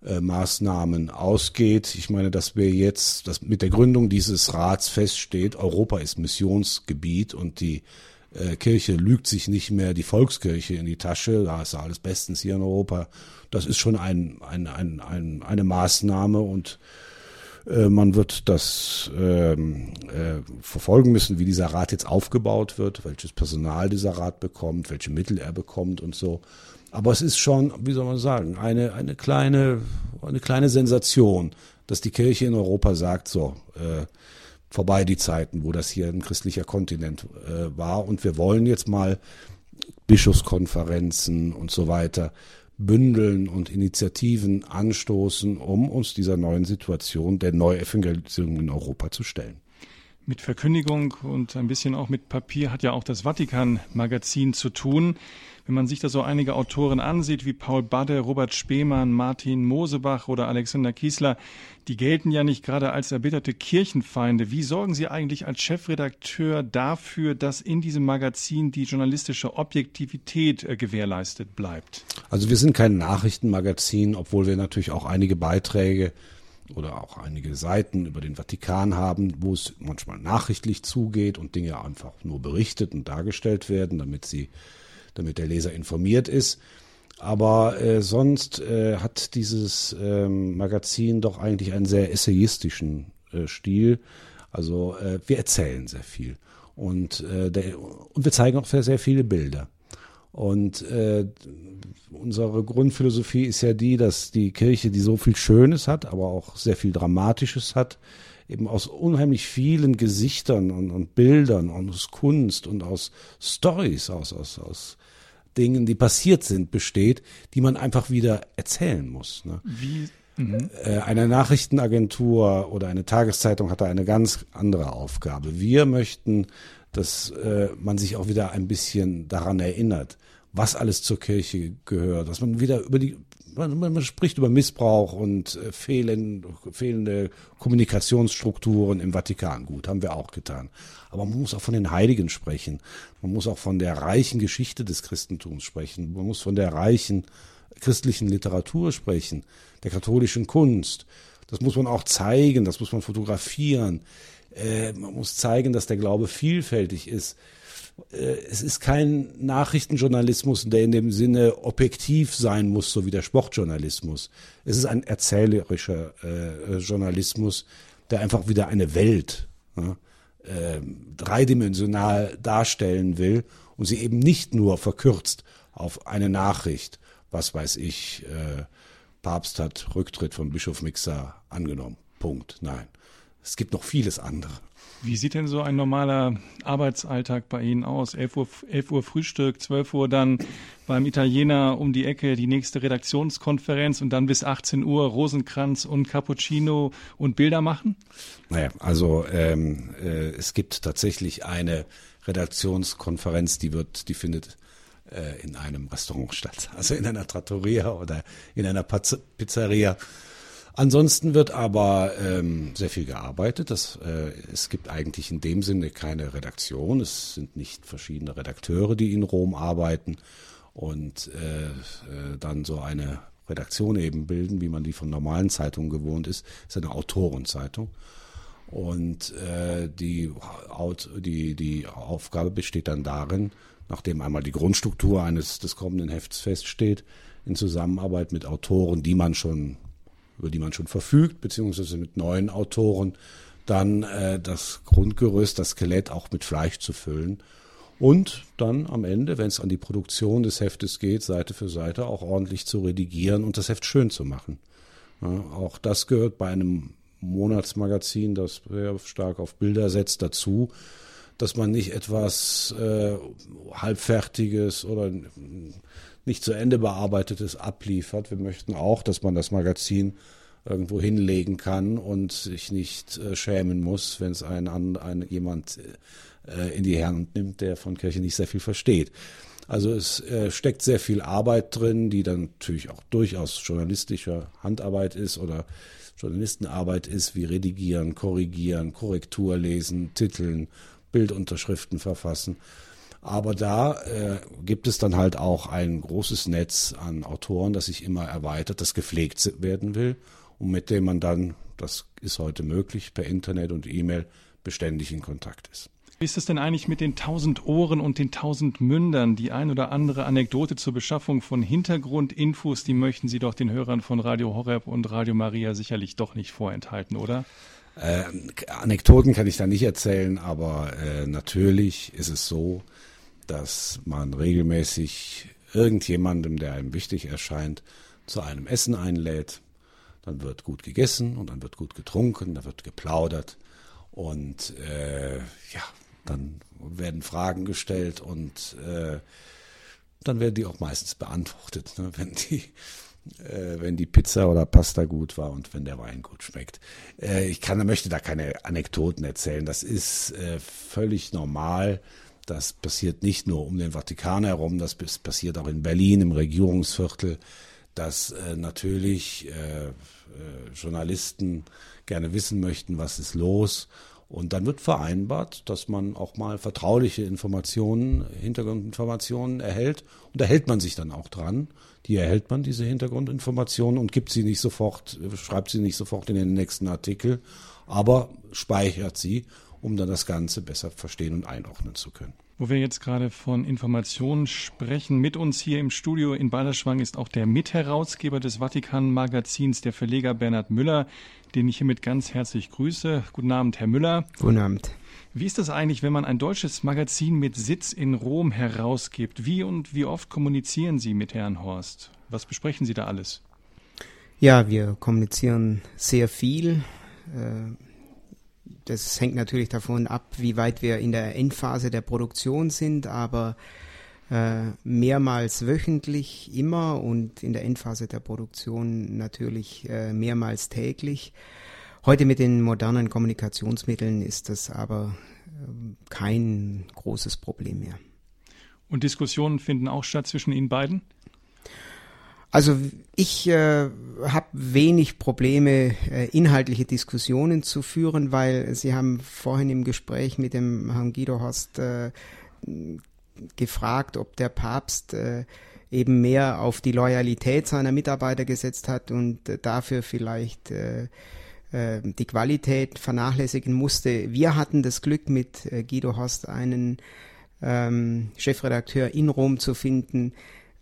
äh, Maßnahmen ausgeht. Ich meine, dass wir jetzt, dass mit der Gründung dieses Rats feststeht, Europa ist Missionsgebiet und die äh, Kirche lügt sich nicht mehr die Volkskirche in die Tasche, da ist alles bestens hier in Europa. Das ist schon ein, ein, ein, ein eine Maßnahme und äh, man wird das ähm, äh, verfolgen müssen, wie dieser Rat jetzt aufgebaut wird, welches Personal dieser Rat bekommt, welche Mittel er bekommt und so. Aber es ist schon, wie soll man sagen, eine, eine kleine, eine kleine Sensation, dass die Kirche in Europa sagt, so, äh, vorbei die Zeiten, wo das hier ein christlicher Kontinent äh, war. Und wir wollen jetzt mal Bischofskonferenzen und so weiter bündeln und Initiativen anstoßen, um uns dieser neuen Situation der Neuevangelisierung in Europa zu stellen. Mit Verkündigung und ein bisschen auch mit Papier hat ja auch das Vatikan-Magazin zu tun. Wenn man sich da so einige Autoren ansieht, wie Paul Badde, Robert Spemann, Martin Mosebach oder Alexander Kiesler, die gelten ja nicht gerade als erbitterte Kirchenfeinde. Wie sorgen Sie eigentlich als Chefredakteur dafür, dass in diesem Magazin die journalistische Objektivität äh, gewährleistet bleibt? Also wir sind kein Nachrichtenmagazin, obwohl wir natürlich auch einige Beiträge oder auch einige Seiten über den Vatikan haben, wo es manchmal nachrichtlich zugeht und Dinge einfach nur berichtet und dargestellt werden, damit sie damit der Leser informiert ist. Aber äh, sonst äh, hat dieses ähm, Magazin doch eigentlich einen sehr essayistischen äh, Stil. Also äh, wir erzählen sehr viel und, äh, der, und wir zeigen auch sehr, sehr viele Bilder. Und äh, unsere Grundphilosophie ist ja die, dass die Kirche, die so viel Schönes hat, aber auch sehr viel Dramatisches hat, eben aus unheimlich vielen Gesichtern und, und Bildern und aus Kunst und aus Stories, aus, aus, aus Dingen, die passiert sind, besteht, die man einfach wieder erzählen muss. Ne? Wie? Mhm. Äh, eine Nachrichtenagentur oder eine Tageszeitung hat da eine ganz andere Aufgabe. Wir möchten, dass äh, man sich auch wieder ein bisschen daran erinnert, was alles zur Kirche gehört, dass man wieder über die man, man spricht über Missbrauch und äh, fehlende, fehlende Kommunikationsstrukturen im Vatikan. Gut, haben wir auch getan. Aber man muss auch von den Heiligen sprechen. Man muss auch von der reichen Geschichte des Christentums sprechen. Man muss von der reichen christlichen Literatur sprechen, der katholischen Kunst. Das muss man auch zeigen, das muss man fotografieren. Äh, man muss zeigen, dass der Glaube vielfältig ist es ist kein Nachrichtenjournalismus, der in dem Sinne objektiv sein muss, so wie der Sportjournalismus. Es ist ein erzählerischer äh, Journalismus, der einfach wieder eine Welt ja, äh, dreidimensional darstellen will und sie eben nicht nur verkürzt auf eine Nachricht, was weiß ich, äh, Papst hat Rücktritt von Bischof Mixer angenommen. Punkt. Nein. Es gibt noch vieles andere. Wie sieht denn so ein normaler Arbeitsalltag bei Ihnen aus? 11 Uhr, 11 Uhr Frühstück, 12 Uhr dann beim Italiener um die Ecke die nächste Redaktionskonferenz und dann bis 18 Uhr Rosenkranz und Cappuccino und Bilder machen? Naja, also ähm, äh, es gibt tatsächlich eine Redaktionskonferenz, die wird, die findet äh, in einem Restaurant statt, also in einer Trattoria oder in einer Pizzeria. Ansonsten wird aber ähm, sehr viel gearbeitet. Das, äh, es gibt eigentlich in dem Sinne keine Redaktion. Es sind nicht verschiedene Redakteure, die in Rom arbeiten und äh, äh, dann so eine Redaktion eben bilden, wie man die von normalen Zeitungen gewohnt ist. Es ist eine Autorenzeitung. Und äh, die, die, die Aufgabe besteht dann darin, nachdem einmal die Grundstruktur eines des kommenden Hefts feststeht, in Zusammenarbeit mit Autoren, die man schon über die man schon verfügt, beziehungsweise mit neuen Autoren, dann äh, das Grundgerüst, das Skelett auch mit Fleisch zu füllen und dann am Ende, wenn es an die Produktion des Heftes geht, Seite für Seite auch ordentlich zu redigieren und das Heft schön zu machen. Ja, auch das gehört bei einem Monatsmagazin, das sehr stark auf Bilder setzt, dazu, dass man nicht etwas äh, halbfertiges oder nicht zu Ende bearbeitetes abliefert. Wir möchten auch, dass man das Magazin irgendwo hinlegen kann und sich nicht äh, schämen muss, wenn es ein, ein, jemand äh, in die Hand nimmt, der von Kirche nicht sehr viel versteht. Also es äh, steckt sehr viel Arbeit drin, die dann natürlich auch durchaus journalistischer Handarbeit ist oder Journalistenarbeit ist, wie redigieren, korrigieren, Korrektur lesen, Titeln, Bildunterschriften verfassen. Aber da äh, gibt es dann halt auch ein großes Netz an Autoren, das sich immer erweitert, das gepflegt werden will und mit dem man dann, das ist heute möglich, per Internet und E-Mail beständig in Kontakt ist. Wie ist es denn eigentlich mit den tausend Ohren und den tausend Mündern? Die ein oder andere Anekdote zur Beschaffung von Hintergrundinfos, die möchten Sie doch den Hörern von Radio Horeb und Radio Maria sicherlich doch nicht vorenthalten, oder? Äh, Anekdoten kann ich da nicht erzählen, aber äh, natürlich ist es so, dass man regelmäßig irgendjemandem, der einem wichtig erscheint, zu einem Essen einlädt. Dann wird gut gegessen und dann wird gut getrunken, da wird geplaudert und äh, ja, dann werden Fragen gestellt und äh, dann werden die auch meistens beantwortet, ne, wenn die äh, wenn die Pizza oder Pasta gut war und wenn der Wein gut schmeckt. Äh, ich kann, möchte da keine Anekdoten erzählen. Das ist äh, völlig normal. Das passiert nicht nur um den Vatikan herum, das passiert auch in Berlin im Regierungsviertel, dass äh, natürlich äh, äh, Journalisten gerne wissen möchten, was ist los und dann wird vereinbart, dass man auch mal vertrauliche Informationen, Hintergrundinformationen erhält. Und da hält man sich dann auch dran. Die erhält man, diese Hintergrundinformationen, und gibt sie nicht sofort, schreibt sie nicht sofort in den nächsten Artikel, aber speichert sie, um dann das Ganze besser verstehen und einordnen zu können. Wo wir jetzt gerade von Informationen sprechen, mit uns hier im Studio in Balderschwang ist auch der Mitherausgeber des Vatikan-Magazins, der Verleger Bernhard Müller, den ich hiermit ganz herzlich grüße. Guten Abend, Herr Müller. Guten Abend. Wie ist das eigentlich, wenn man ein deutsches Magazin mit Sitz in Rom herausgibt? Wie und wie oft kommunizieren Sie mit Herrn Horst? Was besprechen Sie da alles? Ja, wir kommunizieren sehr viel. Äh, das hängt natürlich davon ab, wie weit wir in der Endphase der Produktion sind, aber äh, mehrmals wöchentlich immer und in der Endphase der Produktion natürlich äh, mehrmals täglich. Heute mit den modernen Kommunikationsmitteln ist das aber äh, kein großes Problem mehr. Und Diskussionen finden auch statt zwischen Ihnen beiden? Also ich äh, habe wenig Probleme, äh, inhaltliche Diskussionen zu führen, weil Sie haben vorhin im Gespräch mit dem Herrn Guido Horst äh, gefragt, ob der Papst äh, eben mehr auf die Loyalität seiner Mitarbeiter gesetzt hat und äh, dafür vielleicht äh, äh die Qualität vernachlässigen musste. Wir hatten das Glück, mit äh, Guido Horst einen ähm, Chefredakteur in Rom zu finden,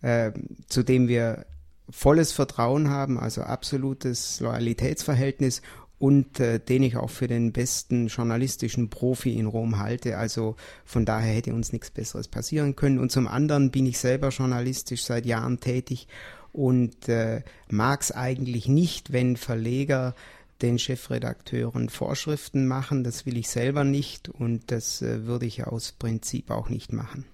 äh, zu dem wir volles Vertrauen haben, also absolutes Loyalitätsverhältnis und äh, den ich auch für den besten journalistischen Profi in Rom halte. Also von daher hätte uns nichts Besseres passieren können. Und zum anderen bin ich selber journalistisch seit Jahren tätig und äh, mag es eigentlich nicht, wenn Verleger den Chefredakteuren Vorschriften machen. Das will ich selber nicht und das äh, würde ich aus Prinzip auch nicht machen.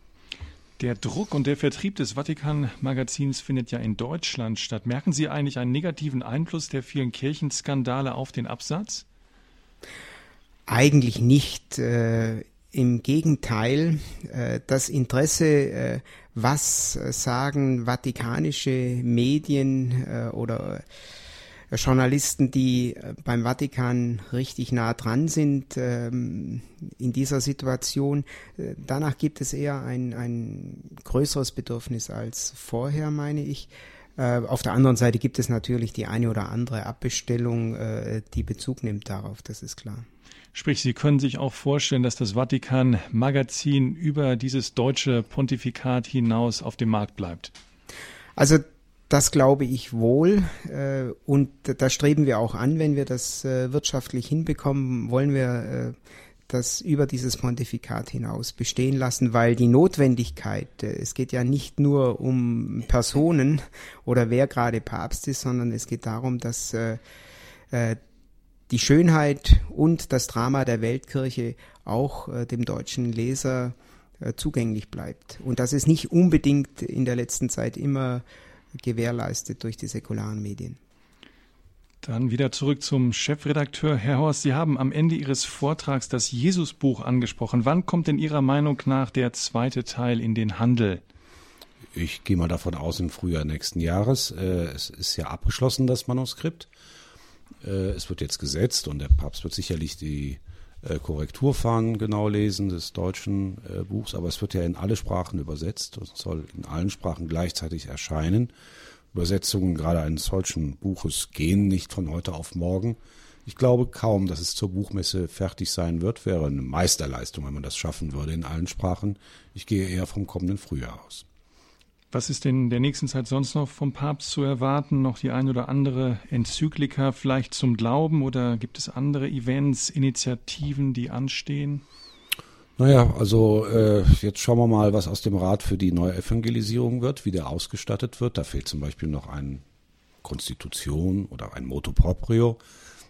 Der Druck und der Vertrieb des Vatikan-Magazins findet ja in Deutschland statt. Merken Sie eigentlich einen negativen Einfluss der vielen Kirchenskandale auf den Absatz? Eigentlich nicht. Äh, Im Gegenteil, äh, das Interesse, äh, was sagen vatikanische Medien äh, oder Journalisten, die äh, beim Vatikan richtig nah dran sind ähm, in dieser Situation. Äh, danach gibt es eher ein, ein größeres Bedürfnis als vorher, meine ich. Äh, auf der anderen Seite gibt es natürlich die eine oder andere Abbestellung, die Bezug nimmt darauf, das ist klar. Sprich, Sie können sich auch vorstellen, dass das Vatikan-Magazin über dieses deutsche Pontifikat hinaus auf dem Markt bleibt. Also das glaube ich wohl. Äh, und da streben wir auch an, wenn wir das äh, wirtschaftlich hinbekommen, wollen wir äh, das über dieses Pontifikat hinaus bestehen lassen, weil die Notwendigkeit, es geht ja nicht nur um Personen oder wer gerade Papst ist, sondern es geht darum, dass die Schönheit und das Drama der Weltkirche auch dem deutschen Leser zugänglich bleibt. Und das ist nicht unbedingt in der letzten Zeit immer gewährleistet durch die säkularen Medien. Dann wieder zurück zum Chefredakteur. Herr Horst, Sie haben am Ende Ihres Vortrags das Jesusbuch angesprochen. Wann kommt denn Ihrer Meinung nach der zweite Teil in den Handel? Ich gehe mal davon aus, im Frühjahr nächsten Jahres. Äh, es ist ja abgeschlossen, das Manuskript. Äh, es wird jetzt gesetzt und der Papst wird sicherlich die äh, Korrekturfahnen genau lesen des deutschen äh, Buchs, aber es wird ja in alle Sprachen übersetzt und soll in allen Sprachen gleichzeitig erscheinen. Übersetzungen gerade eines solchen Buches gehen nicht von heute auf morgen. Ich glaube kaum, dass es zur Buchmesse fertig sein wird. Wäre eine Meisterleistung, wenn man das schaffen würde in allen Sprachen. Ich gehe eher vom kommenden Frühjahr aus. Was ist in der nächsten Zeit sonst noch vom Papst zu erwarten? Noch die ein oder andere Enzyklika vielleicht zum Glauben oder gibt es andere Events, Initiativen, die anstehen? Naja, also äh, jetzt schauen wir mal, was aus dem Rat für die Neuevangelisierung wird, wie der ausgestattet wird. Da fehlt zum Beispiel noch eine Konstitution oder ein Motu proprio,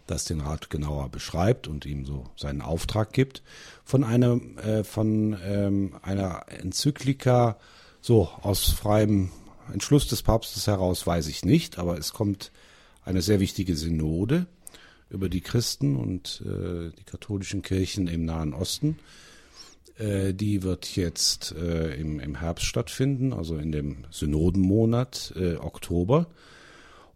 das den Rat genauer beschreibt und ihm so seinen Auftrag gibt. Von einer, äh, von ähm, einer Enzyklika so, aus freiem Entschluss des Papstes heraus weiß ich nicht, aber es kommt eine sehr wichtige Synode über die Christen und äh, die katholischen Kirchen im Nahen Osten. Äh, die wird jetzt äh, im, im Herbst stattfinden, also in dem Synodenmonat äh, Oktober.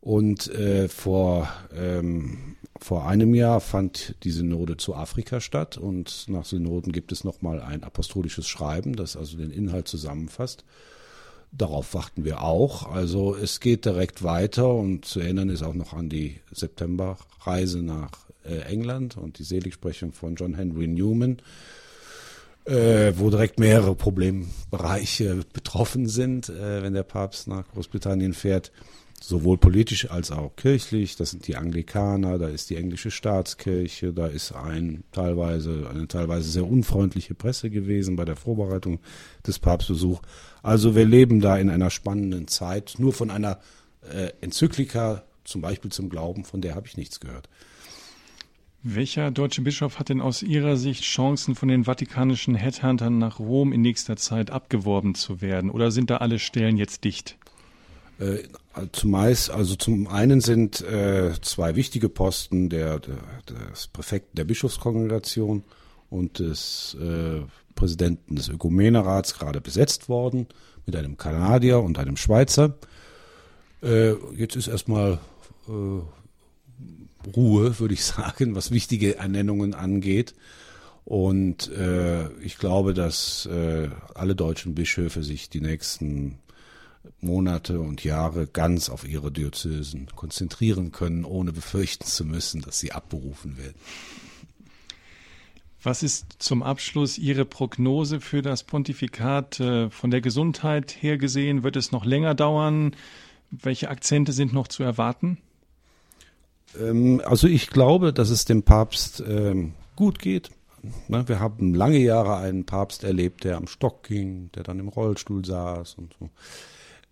Und äh, vor, ähm, vor einem Jahr fand die Synode zu Afrika statt und nach Synoden gibt es nochmal ein apostolisches Schreiben, das also den Inhalt zusammenfasst. Darauf warten wir auch. Also es geht direkt weiter und zu erinnern ist auch noch an die Septemberreise nach äh, England und die Seligsprechung von John Henry Newman, äh, wo direkt mehrere Problembereiche betroffen sind, äh, wenn der Papst nach Großbritannien fährt sowohl politisch als auch kirchlich. Das sind die Anglikaner, da ist die englische Staatskirche, da ist ein teilweise eine teilweise sehr unfreundliche Presse gewesen bei der Vorbereitung des Papstbesuchs. Also wir leben da in einer spannenden Zeit. Nur von einer äh, Enzyklika, zum Beispiel zum Glauben, von der habe ich nichts gehört. Welcher deutsche Bischof hat denn aus Ihrer Sicht Chancen, von den vatikanischen Headhuntern nach Rom in nächster Zeit abgeworben zu werden? Oder sind da alle Stellen jetzt dicht? Zumeist, also zum einen sind äh, zwei wichtige Posten der, der des Präfekten der Bischofskongregation und des äh, Präsidenten des Ökumenerats gerade besetzt worden mit einem Kanadier und einem Schweizer. Äh, jetzt ist erstmal äh, Ruhe, würde ich sagen, was wichtige Ernennungen angeht. Und äh, ich glaube, dass äh, alle deutschen Bischöfe sich die nächsten Monate und Jahre ganz auf ihre Diözesen konzentrieren können, ohne befürchten zu müssen, dass sie abberufen werden. Was ist zum Abschluss Ihre Prognose für das Pontifikat äh, von der Gesundheit her gesehen? Wird es noch länger dauern? Welche Akzente sind noch zu erwarten? Ähm, also ich glaube, dass es dem Papst ähm, gut geht. Ne, wir haben lange Jahre einen Papst erlebt, der am Stock ging, der dann im Rollstuhl saß und so.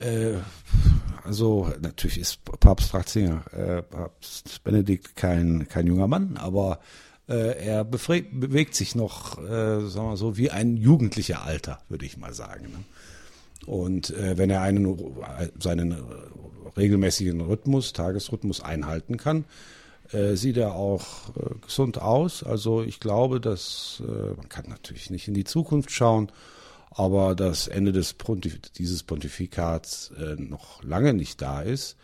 Äh, also natürlich ist Papst Ratzinger, äh, Papst Benedikt kein, kein junger Mann, aber äh, er bewegt sich noch, äh, sagen wir so, wie ein jugendlicher Alter, würde ich mal sagen. Ne? Und äh, wenn er einen, seinen regelmäßigen Rhythmus, Tagesrhythmus einhalten kann, äh, sieht er auch äh, gesund aus. Also ich glaube, dass äh, man kann natürlich nicht in die Zukunft schauen aber das Ende des Pontif dieses Pontifikats äh, noch lange nicht da ist.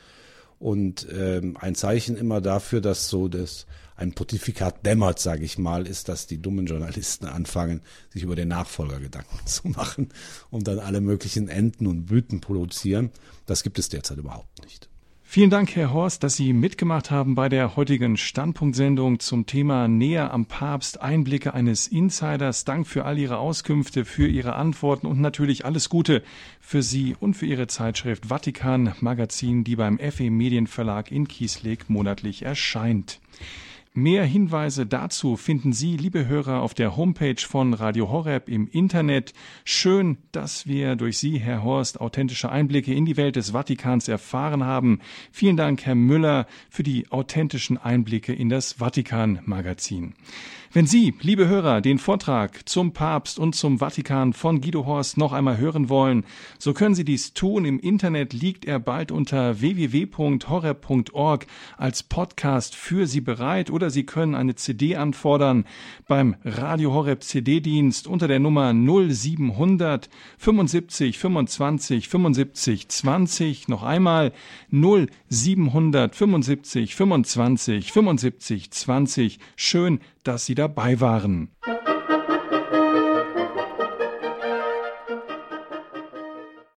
Und ähm, ein Zeichen immer dafür, dass so das ein Pontifikat dämmert, sage ich mal, ist, dass die dummen Journalisten anfangen, sich über den Nachfolger Gedanken zu machen und dann alle möglichen Enten und Blüten produzieren. Das gibt es derzeit überhaupt nicht. Vielen Dank, Herr Horst, dass Sie mitgemacht haben bei der heutigen Standpunktsendung zum Thema Näher am Papst, Einblicke eines Insiders. Dank für all Ihre Auskünfte, für Ihre Antworten und natürlich alles Gute für Sie und für Ihre Zeitschrift Vatikan Magazin, die beim FE Medienverlag in Kiesleg monatlich erscheint. Mehr Hinweise dazu finden Sie, liebe Hörer, auf der Homepage von Radio Horeb im Internet. Schön, dass wir durch Sie, Herr Horst, authentische Einblicke in die Welt des Vatikans erfahren haben. Vielen Dank, Herr Müller, für die authentischen Einblicke in das Vatikan-Magazin. Wenn Sie, liebe Hörer, den Vortrag zum Papst und zum Vatikan von Guido Horst noch einmal hören wollen, so können Sie dies tun. Im Internet liegt er bald unter www.horeb.org als Podcast für Sie bereit oder Sie können eine CD anfordern beim Radio Horeb CD-Dienst unter der Nummer 0700 75 25 75 20. Noch einmal 0700 75 25 75 20. Schön dass Sie dabei waren.